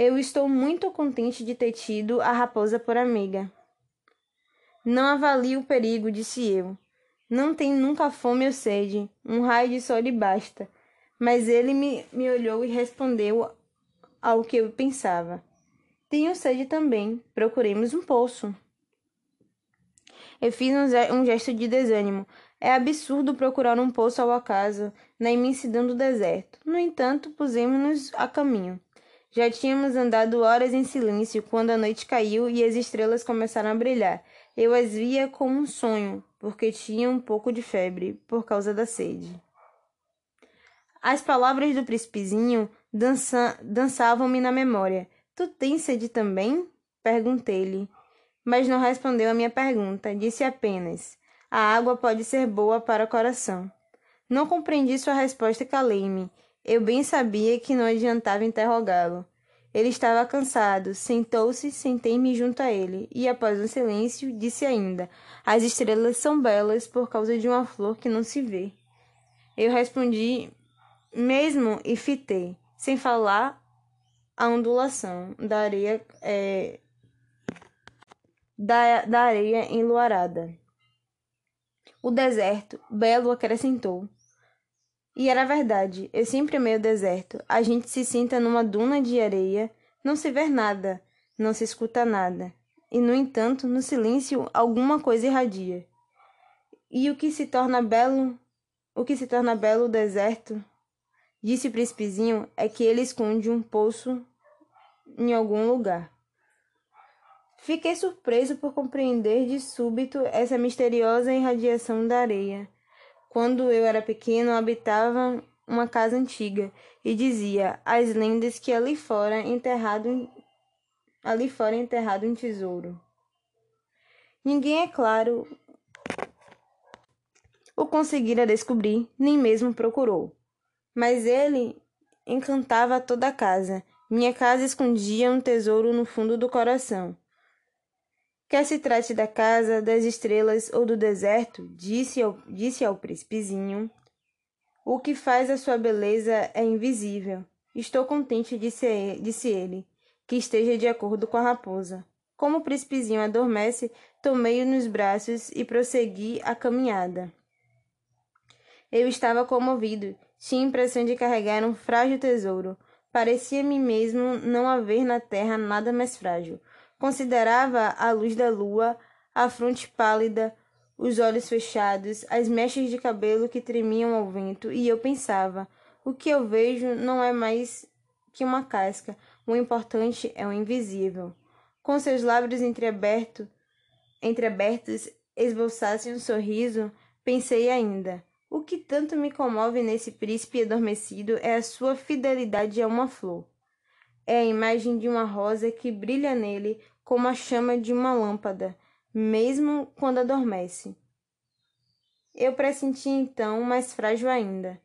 Speaker 1: Eu estou muito contente de ter tido a raposa por amiga. Não avalio o perigo, disse eu. Não tem nunca fome ou sede. Um raio de sol lhe basta. Mas ele me, me olhou e respondeu ao que eu pensava. Tenho sede também. Procuremos um poço. Eu fiz um gesto de desânimo. É absurdo procurar um poço ao acaso, na imensidão do deserto. No entanto, pusemos-nos a caminho. Já tínhamos andado horas em silêncio quando a noite caiu e as estrelas começaram a brilhar. Eu as via como um sonho, porque tinha um pouco de febre por causa da sede. As palavras do príncipezinho dança dançavam-me na memória. Tu tens sede também? Perguntei-lhe. Mas não respondeu a minha pergunta, disse apenas: A água pode ser boa para o coração. Não compreendi sua resposta e calei-me. Eu bem sabia que não adiantava interrogá-lo. Ele estava cansado, sentou-se, sentei-me junto a ele, e após um silêncio, disse ainda: As estrelas são belas por causa de uma flor que não se vê. Eu respondi, mesmo e fitei, sem falar a ondulação da areia, é, da, da areia enluarada. O deserto, belo, acrescentou. E era verdade, eu sempre amei o deserto. A gente se senta numa duna de areia, não se vê nada, não se escuta nada. E, no entanto, no silêncio alguma coisa irradia. E o que se torna belo, o que se torna belo o deserto, disse o príncipezinho, é que ele esconde um poço em algum lugar. Fiquei surpreso por compreender de súbito essa misteriosa irradiação da areia. Quando eu era pequeno, habitava uma casa antiga e dizia as lendas que ali fora enterrado ali fora enterrado um tesouro. Ninguém, é claro, o conseguira descobrir, nem mesmo procurou. Mas ele encantava toda a casa. Minha casa escondia um tesouro no fundo do coração. Quer se trate da casa, das estrelas ou do deserto, disse ao, disse ao príncipezinho, o que faz a sua beleza é invisível. Estou contente, disse, disse ele, que esteja de acordo com a raposa. Como o príncipezinho adormece, tomei-o nos braços e prossegui a caminhada. Eu estava comovido. Tinha a impressão de carregar um frágil tesouro. Parecia-me mesmo não haver na terra nada mais frágil. Considerava a luz da lua, a fronte pálida, os olhos fechados, as mechas de cabelo que tremiam ao vento, e eu pensava: o que eu vejo não é mais que uma casca, o importante é o invisível. Com seus lábios entreabertos, entreabertos esboçasse um sorriso, pensei ainda: o que tanto me comove nesse príncipe adormecido é a sua fidelidade a uma flor. É a imagem de uma rosa que brilha nele como a chama de uma lâmpada, mesmo quando adormece. Eu pressenti então mais frágil ainda.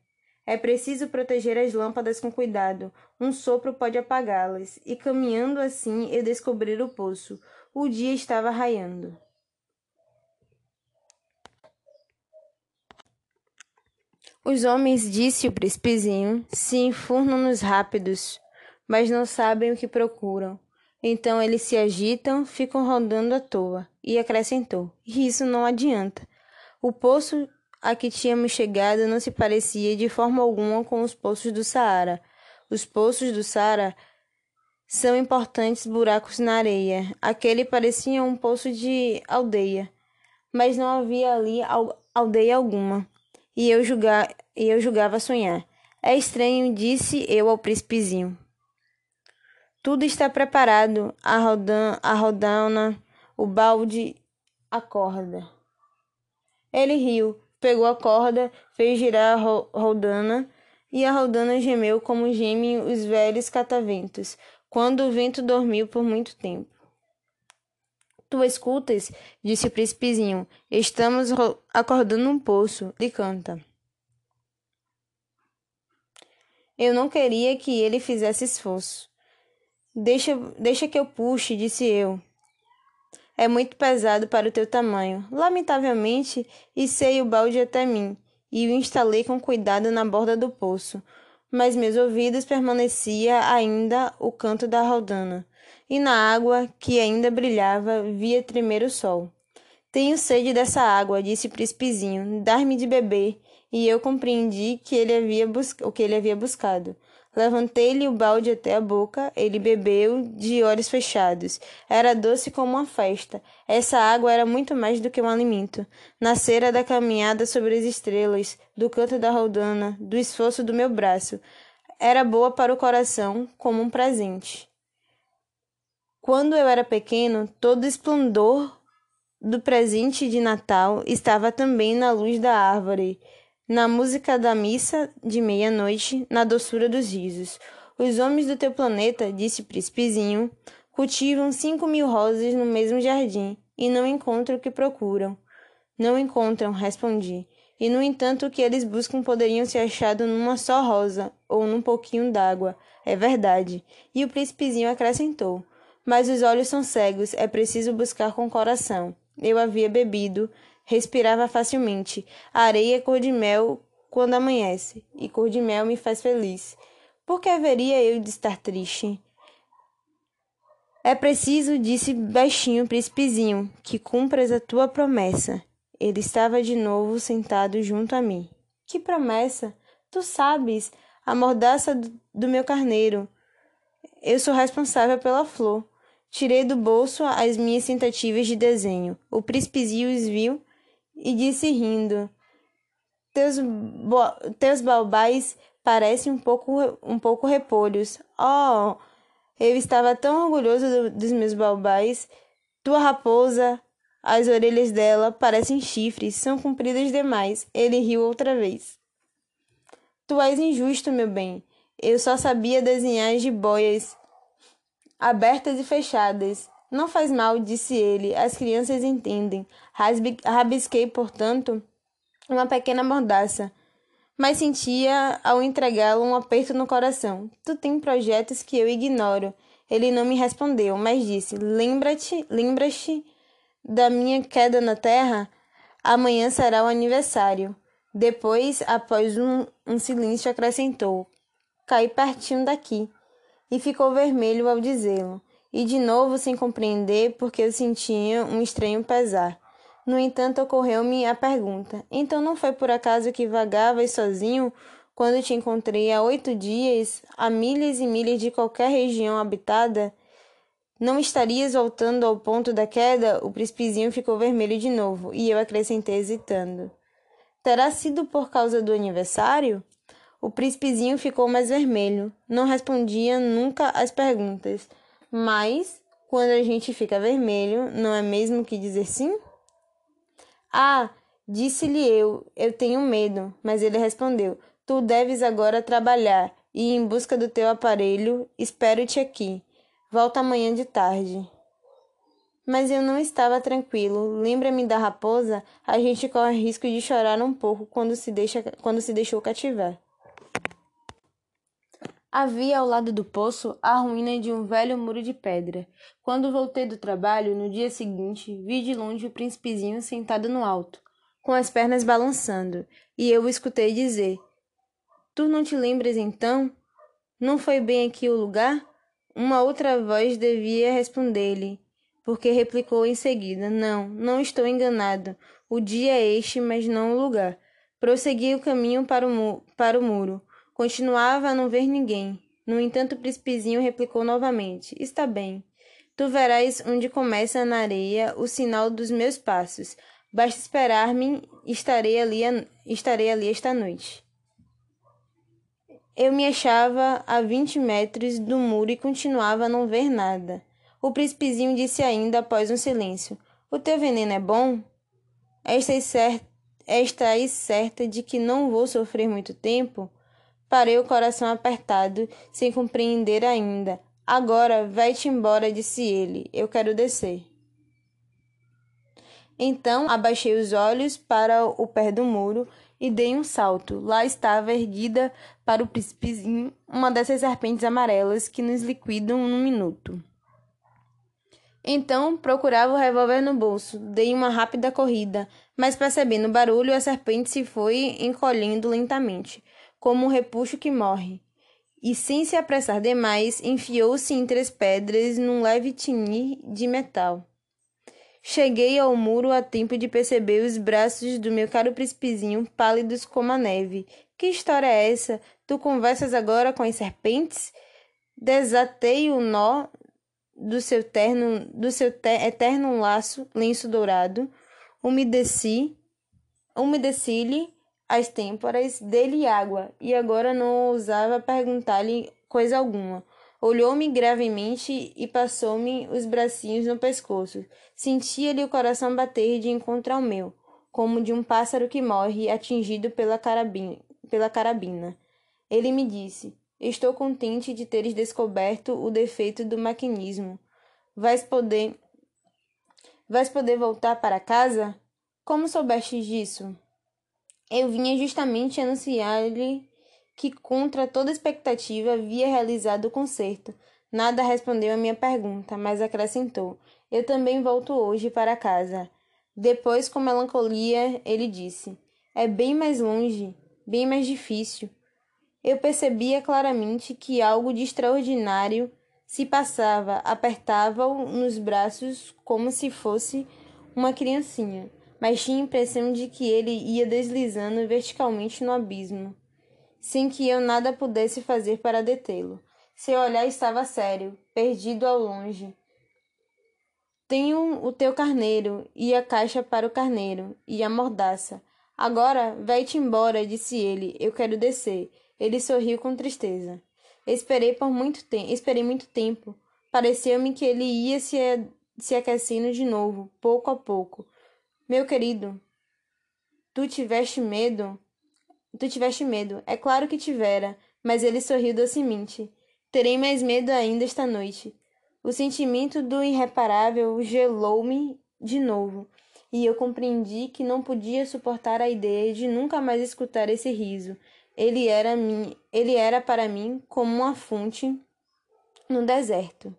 Speaker 1: É preciso proteger as lâmpadas com cuidado. Um sopro pode apagá-las. E caminhando assim, eu descobri o poço. O dia estava raiando. Os homens, disse o príncipezinho, se enfurnam nos rápidos, mas não sabem o que procuram. Então eles se agitam, ficam rodando à toa. E acrescentou: Isso não adianta. O poço a que tínhamos chegado não se parecia de forma alguma com os poços do Saara. Os poços do Saara são importantes buracos na areia. Aquele parecia um poço de aldeia, mas não havia ali aldeia alguma e eu, e eu julgava sonhar. É estranho, disse eu ao príncipezinho. Tudo está preparado, a, rodan, a rodana, o balde, a corda. Ele riu, pegou a corda, fez girar a ro rodana, e a rodana gemeu como gemem os velhos cataventos, quando o vento dormiu por muito tempo. Tu escutas? disse o príncipezinho. Estamos acordando um poço. Ele canta. Eu não queria que ele fizesse esforço. Deixa, deixa que eu puxe, disse eu. É muito pesado para o teu tamanho. Lamentavelmente, içei o balde até mim e o instalei com cuidado na borda do poço, mas meus ouvidos permanecia ainda o canto da rodana e na água, que ainda brilhava, via tremer o sol. Tenho sede dessa água, disse o príncipezinho, dar-me de beber, e eu compreendi que ele havia o que ele havia buscado. Levantei-lhe o balde até a boca, ele bebeu de olhos fechados. Era doce como uma festa. Essa água era muito mais do que um alimento. Nascera da caminhada sobre as estrelas, do canto da rodana, do esforço do meu braço. Era boa para o coração, como um presente. Quando eu era pequeno, todo o esplendor do presente de Natal estava também na luz da árvore, na música da missa de meia-noite, na doçura dos risos. Os homens do teu planeta, disse príncipezinho, cultivam cinco mil rosas no mesmo jardim e não encontram o que procuram. Não encontram, respondi. E no entanto, o que eles buscam poderiam ser achado numa só rosa ou num pouquinho d'água. É verdade. E o príncipezinho acrescentou: mas os olhos são cegos, é preciso buscar com o coração. Eu havia bebido, respirava facilmente. A areia é cor de mel quando amanhece, e cor de mel me faz feliz. Por que haveria eu de estar triste? É preciso, disse baixinho o príncipezinho, que cumpras a tua promessa. Ele estava de novo sentado junto a mim. Que promessa? Tu sabes, a mordaça do meu carneiro. Eu sou responsável pela flor. Tirei do bolso as minhas tentativas de desenho. O príncipezinho os viu e disse rindo: Teus, teus balbais parecem um pouco, um pouco repolhos. Oh, eu estava tão orgulhoso do, dos meus balbais. Tua raposa, as orelhas dela parecem chifres, são compridas demais. Ele riu outra vez. Tu és injusto, meu bem. Eu só sabia desenhar jiboias abertas e fechadas. Não faz mal, disse ele, as crianças entendem. Rabisquei, portanto, uma pequena mordaça, mas sentia ao entregá-lo um aperto no coração. Tu tem projetos que eu ignoro. Ele não me respondeu, mas disse: Lembra-te, lembra-te da minha queda na terra? Amanhã será o aniversário. Depois, após um, um silêncio, acrescentou: Cai pertinho daqui e ficou vermelho ao dizê-lo, e de novo sem compreender porque eu sentia um estranho pesar. No entanto, ocorreu-me a pergunta: então não foi por acaso que vagavas sozinho quando te encontrei há oito dias, a milhas e milhas de qualquer região habitada, não estarias voltando ao ponto da queda? O príncipezinho ficou vermelho de novo, e eu acrescentei hesitando. Terá sido por causa do aniversário? O príncipezinho ficou mais vermelho. Não respondia nunca às perguntas. Mas, quando a gente fica vermelho, não é mesmo que dizer sim? Ah, disse-lhe eu, eu tenho medo. Mas ele respondeu: Tu deves agora trabalhar e em busca do teu aparelho. Espero-te aqui. Volta amanhã de tarde. Mas eu não estava tranquilo. Lembra-me da raposa? A gente corre risco de chorar um pouco quando se, deixa, quando se deixou cativar. Havia ao lado do poço a ruína de um velho muro de pedra. Quando voltei do trabalho, no dia seguinte, vi de longe o príncipezinho sentado no alto, com as pernas balançando, e eu o escutei dizer: Tu não te lembras então? Não foi bem aqui o lugar? Uma outra voz devia responder-lhe, porque replicou em seguida: Não, não estou enganado. O dia é este, mas não o lugar. Prossegui o caminho para o, para o muro. Continuava a não ver ninguém. No entanto, o príncipezinho replicou novamente: Está bem. Tu verás onde começa na areia o sinal dos meus passos. Basta esperar-me, estarei ali, estarei ali esta noite. Eu me achava a vinte metros do muro e continuava a não ver nada. O príncipezinho disse ainda após um silêncio: O teu veneno é bom? Estás, cer Estás certa de que não vou sofrer muito tempo? Parei o coração apertado, sem compreender ainda. Agora, vai-te embora, disse ele. Eu quero descer. Então abaixei os olhos para o pé do muro e dei um salto. Lá estava erguida para o príncipezinho uma dessas serpentes amarelas que nos liquidam num minuto. Então procurava o revólver no bolso. Dei uma rápida corrida, mas percebendo o barulho, a serpente se foi encolhendo lentamente, como um repuxo que morre. E sem se apressar demais, enfiou-se entre as pedras num leve tinir de metal. Cheguei ao muro a tempo de perceber os braços do meu caro príncipezinho pálidos como a neve. Que história é essa? Tu conversas agora com as serpentes? Desatei o nó do seu terno, do seu te eterno laço, lenço dourado, umedeci, umedeci-lhe as têmporas, dele água, e agora não ousava perguntar-lhe coisa alguma. Olhou-me gravemente e passou-me os bracinhos no pescoço. Sentia-lhe o coração bater de encontro ao meu, como de um pássaro que morre atingido pela carabina. Pela carabina. Ele me disse: Estou contente de teres descoberto o defeito do maquinismo. Vais poder. Vais poder voltar para casa? Como soubeste disso? Eu vinha justamente anunciar-lhe que, contra toda expectativa, havia realizado o concerto. Nada respondeu à minha pergunta, mas acrescentou: Eu também volto hoje para casa. Depois, com melancolia, ele disse: É bem mais longe, bem mais difícil. Eu percebia claramente que algo de extraordinário se passava, apertava-o nos braços como se fosse uma criancinha, mas tinha a impressão de que ele ia deslizando verticalmente no abismo sem que eu nada pudesse fazer para detê-lo. Seu olhar estava sério, perdido ao longe. Tenho o teu carneiro, e a caixa para o carneiro, e a mordaça. Agora, vai-te embora, disse ele. Eu quero descer. Ele sorriu com tristeza. Esperei por muito tempo, esperei muito tempo. Pareceu-me que ele ia se, se aquecendo de novo, pouco a pouco. Meu querido, tu tiveste medo? Tu tiveste medo. É claro que tivera, mas ele sorriu docemente. Terei mais medo ainda esta noite. O sentimento do irreparável gelou-me de novo, e eu compreendi que não podia suportar a ideia de nunca mais escutar esse riso. Ele era, mim, ele era para mim como uma fonte no deserto.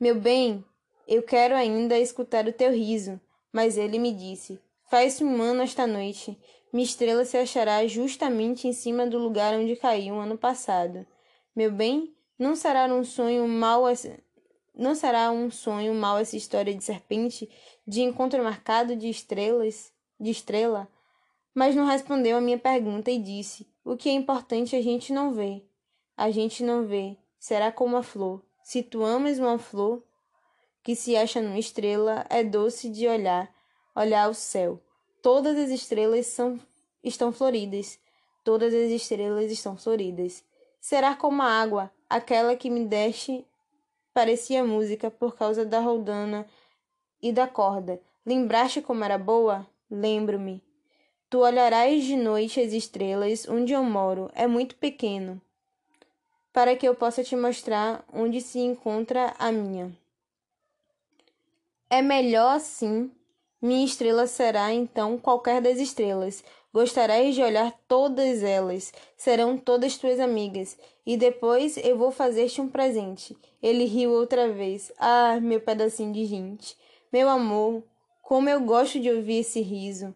Speaker 1: Meu bem, eu quero ainda escutar o teu riso, mas ele me disse: Faz-se um ano esta noite. Minha estrela se achará justamente em cima do lugar onde caiu ano passado. Meu bem, não será um sonho mal essa... não será um sonho mal essa história de serpente de encontro marcado de estrelas, de estrela? Mas não respondeu a minha pergunta e disse: O que é importante a gente não vê. A gente não vê. Será como a flor. Se tu amas uma flor que se acha numa estrela, é doce de olhar, olhar o céu. Todas as estrelas são, estão floridas. Todas as estrelas estão floridas. Será como a água, aquela que me deste parecia música por causa da roldana e da corda. Lembraste como era boa? Lembro-me. Tu olharás de noite as estrelas onde eu moro, é muito pequeno, para que eu possa te mostrar onde se encontra a minha. É melhor assim. Minha estrela será então qualquer das estrelas. Gostarás de olhar todas elas, serão todas tuas amigas, e depois eu vou fazer-te um presente. Ele riu outra vez. Ah, meu pedacinho de gente. Meu amor, como eu gosto de ouvir esse riso.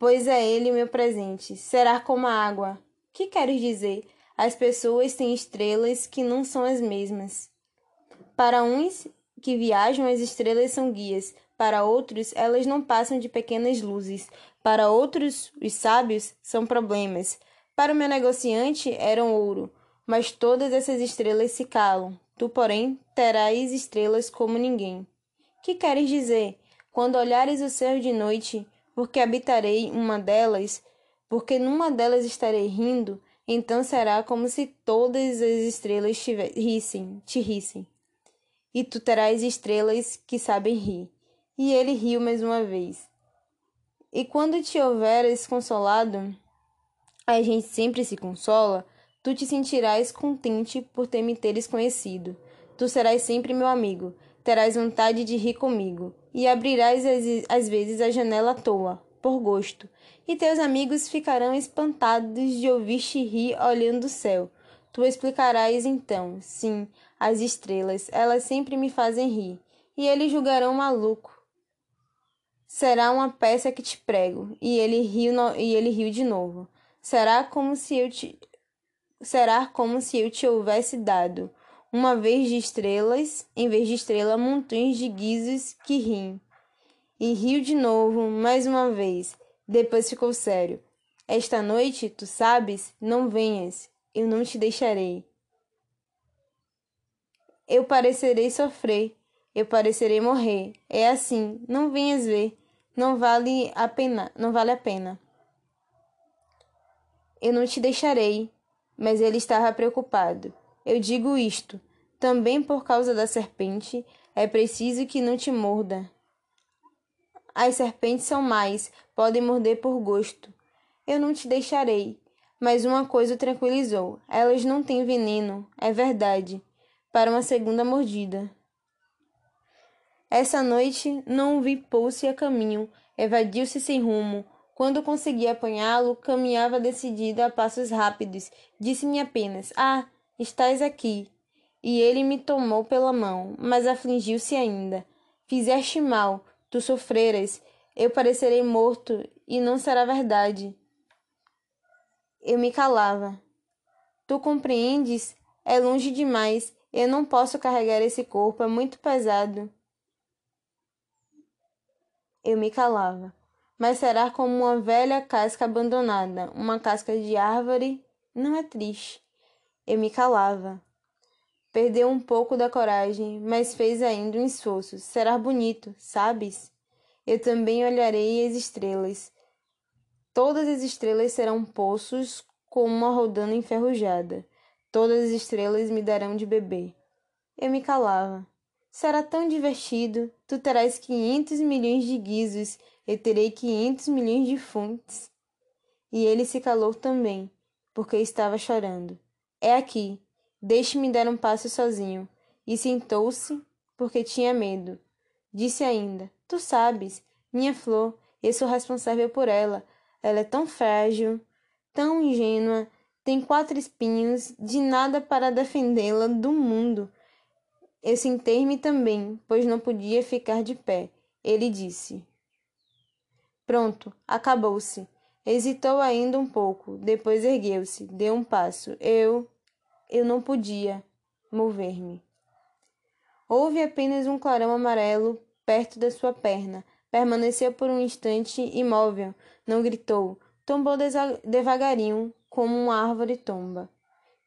Speaker 1: Pois é ele meu presente. Será como a água. Que queres dizer? As pessoas têm estrelas que não são as mesmas. Para uns que viajam, as estrelas são guias. Para outros, elas não passam de pequenas luzes. Para outros, os sábios são problemas. Para o meu negociante, eram ouro. Mas todas essas estrelas se calam. Tu, porém, terás estrelas como ninguém. Que queres dizer? Quando olhares o céu de noite, porque habitarei uma delas, porque numa delas estarei rindo, então será como se todas as estrelas te rissem, te rissem. E tu terás estrelas que sabem rir. E ele riu mais uma vez. E quando te houveres consolado, a gente sempre se consola, tu te sentirás contente por ter me teres conhecido. Tu serás sempre meu amigo, terás vontade de rir comigo, e abrirás às vezes a janela à toa, por gosto, e teus amigos ficarão espantados de ouvir-te rir olhando o céu. Tu explicarás então, sim, as estrelas, elas sempre me fazem rir, e eles julgarão maluco. Será uma peça que te prego, e ele riu, no... e ele riu de novo. Será como se eu te será como se eu te houvesse dado uma vez de estrelas, em vez de estrela, montões de guizos que riem. E riu de novo, mais uma vez. Depois ficou sério. Esta noite, tu sabes, não venhas, eu não te deixarei. Eu parecerei sofrer, eu parecerei morrer. É assim, não venhas ver, não vale a pena, não vale a pena. Eu não te deixarei, mas ele estava preocupado. Eu digo isto, também por causa da serpente, é preciso que não te morda. As serpentes são mais, podem morder por gosto. Eu não te deixarei. Mas uma coisa o tranquilizou: elas não têm veneno, é verdade, para uma segunda mordida. Essa noite não vi pôr-se a caminho, evadiu-se sem rumo. Quando consegui apanhá-lo, caminhava decidida a passos rápidos. Disse-me apenas: Ah, Estás aqui. E ele me tomou pela mão, mas afligiu-se ainda. Fizeste mal, tu sofreras, eu parecerei morto, e não será verdade. Eu me calava. Tu compreendes? É longe demais. Eu não posso carregar esse corpo, é muito pesado. Eu me calava. Mas será como uma velha casca abandonada, uma casca de árvore? Não é triste. Eu me calava. Perdeu um pouco da coragem, mas fez ainda um esforço. Será bonito, sabes? Eu também olharei as estrelas. Todas as estrelas serão poços com uma rodana enferrujada. Todas as estrelas me darão de beber. Eu me calava. Será tão divertido. Tu terás quinhentos milhões de guizos. Eu terei quinhentos milhões de fontes. E ele se calou também, porque estava chorando. É aqui. Deixe-me dar um passo sozinho. E sentou-se, porque tinha medo. Disse ainda: Tu sabes, minha flor, eu sou responsável por ela. Ela é tão frágil, tão ingênua, tem quatro espinhos, de nada para defendê-la do mundo. Eu sentei-me também, pois não podia ficar de pé. Ele disse: Pronto, acabou-se. Hesitou ainda um pouco, depois ergueu-se, deu um passo. Eu. Eu não podia mover-me. Houve apenas um clarão amarelo perto da sua perna. Permaneceu por um instante imóvel, não gritou. tombou devagarinho, como uma árvore tomba.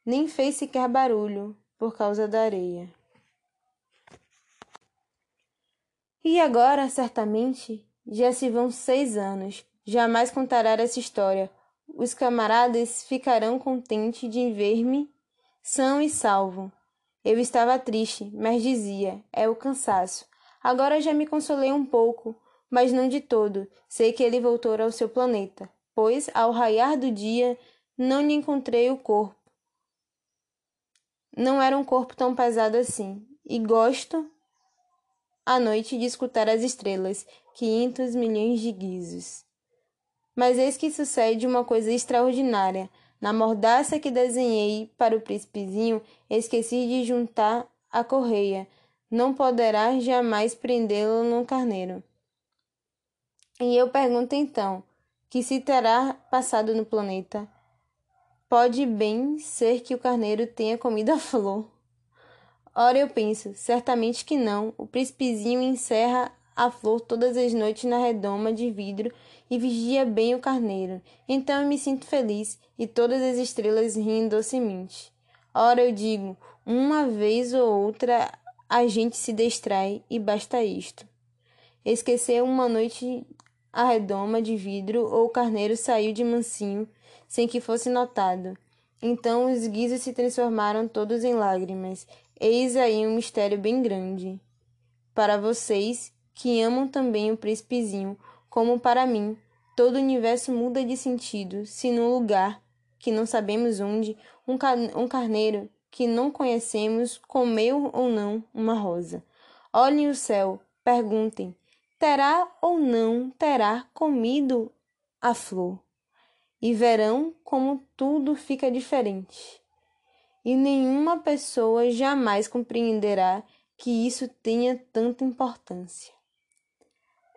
Speaker 1: Nem fez sequer barulho, por causa da areia. E agora, certamente, já se vão seis anos. Jamais contará essa história. Os camaradas ficarão contentes de ver-me são e salvo. Eu estava triste, mas dizia: é o cansaço. Agora já me consolei um pouco, mas não de todo. Sei que ele voltou ao seu planeta, pois, ao raiar do dia, não lhe encontrei o corpo. Não era um corpo tão pesado assim, e gosto à noite de escutar as estrelas, quinhentos milhões de guizos. Mas eis que sucede uma coisa extraordinária. Na mordaça que desenhei para o príncipezinho, esqueci de juntar a correia. Não poderá jamais prendê-lo no carneiro. E eu pergunto então, que se terá passado no planeta? Pode bem ser que o carneiro tenha comido a flor. Ora, eu penso, certamente que não. O príncipezinho encerra a flor todas as noites na redoma de vidro e vigia bem o carneiro. Então eu me sinto feliz e todas as estrelas riem docemente. Ora, eu digo, uma vez ou outra a gente se distrai e basta isto. Esqueceu uma noite a redoma de vidro ou o carneiro saiu de mansinho sem que fosse notado. Então os guizos se transformaram todos em lágrimas Eis aí um mistério bem grande. Para vocês, que amam também o príncipezinho, como para mim, todo o universo muda de sentido se num lugar, que não sabemos onde, um, car um carneiro que não conhecemos comeu ou não uma rosa. Olhem o céu, perguntem: terá ou não terá comido a flor? E verão como tudo fica diferente e nenhuma pessoa jamais compreenderá que isso tenha tanta importância.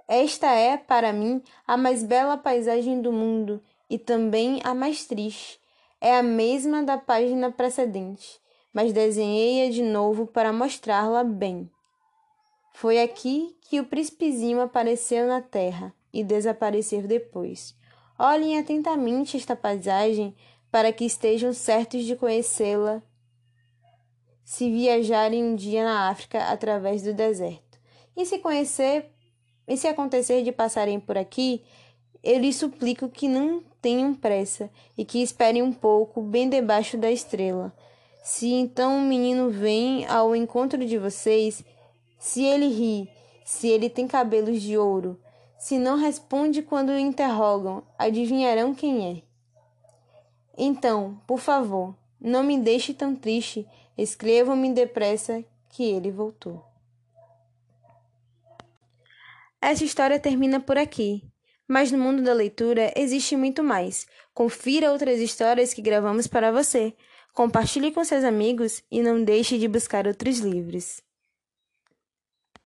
Speaker 1: Esta é, para mim, a mais bela paisagem do mundo e também a mais triste. É a mesma da página precedente, mas desenhei-a de novo para mostrá-la bem. Foi aqui que o príncipezinho apareceu na terra e desapareceu depois. Olhem atentamente esta paisagem para que estejam certos de conhecê-la se viajarem um dia na África através do deserto. E se conhecer, e se acontecer de passarem por aqui, eu lhes suplico que não tenham pressa e que esperem um pouco bem debaixo da estrela. Se então o menino vem ao encontro de vocês, se ele ri, se ele tem cabelos de ouro, se não responde quando o interrogam, adivinharão quem é. Então, por favor, não me deixe tão triste. Escrevam-me depressa que ele voltou. Essa história termina por aqui. Mas no mundo da leitura existe muito mais. Confira outras histórias que gravamos para você. Compartilhe com seus amigos e não deixe de buscar outros livros.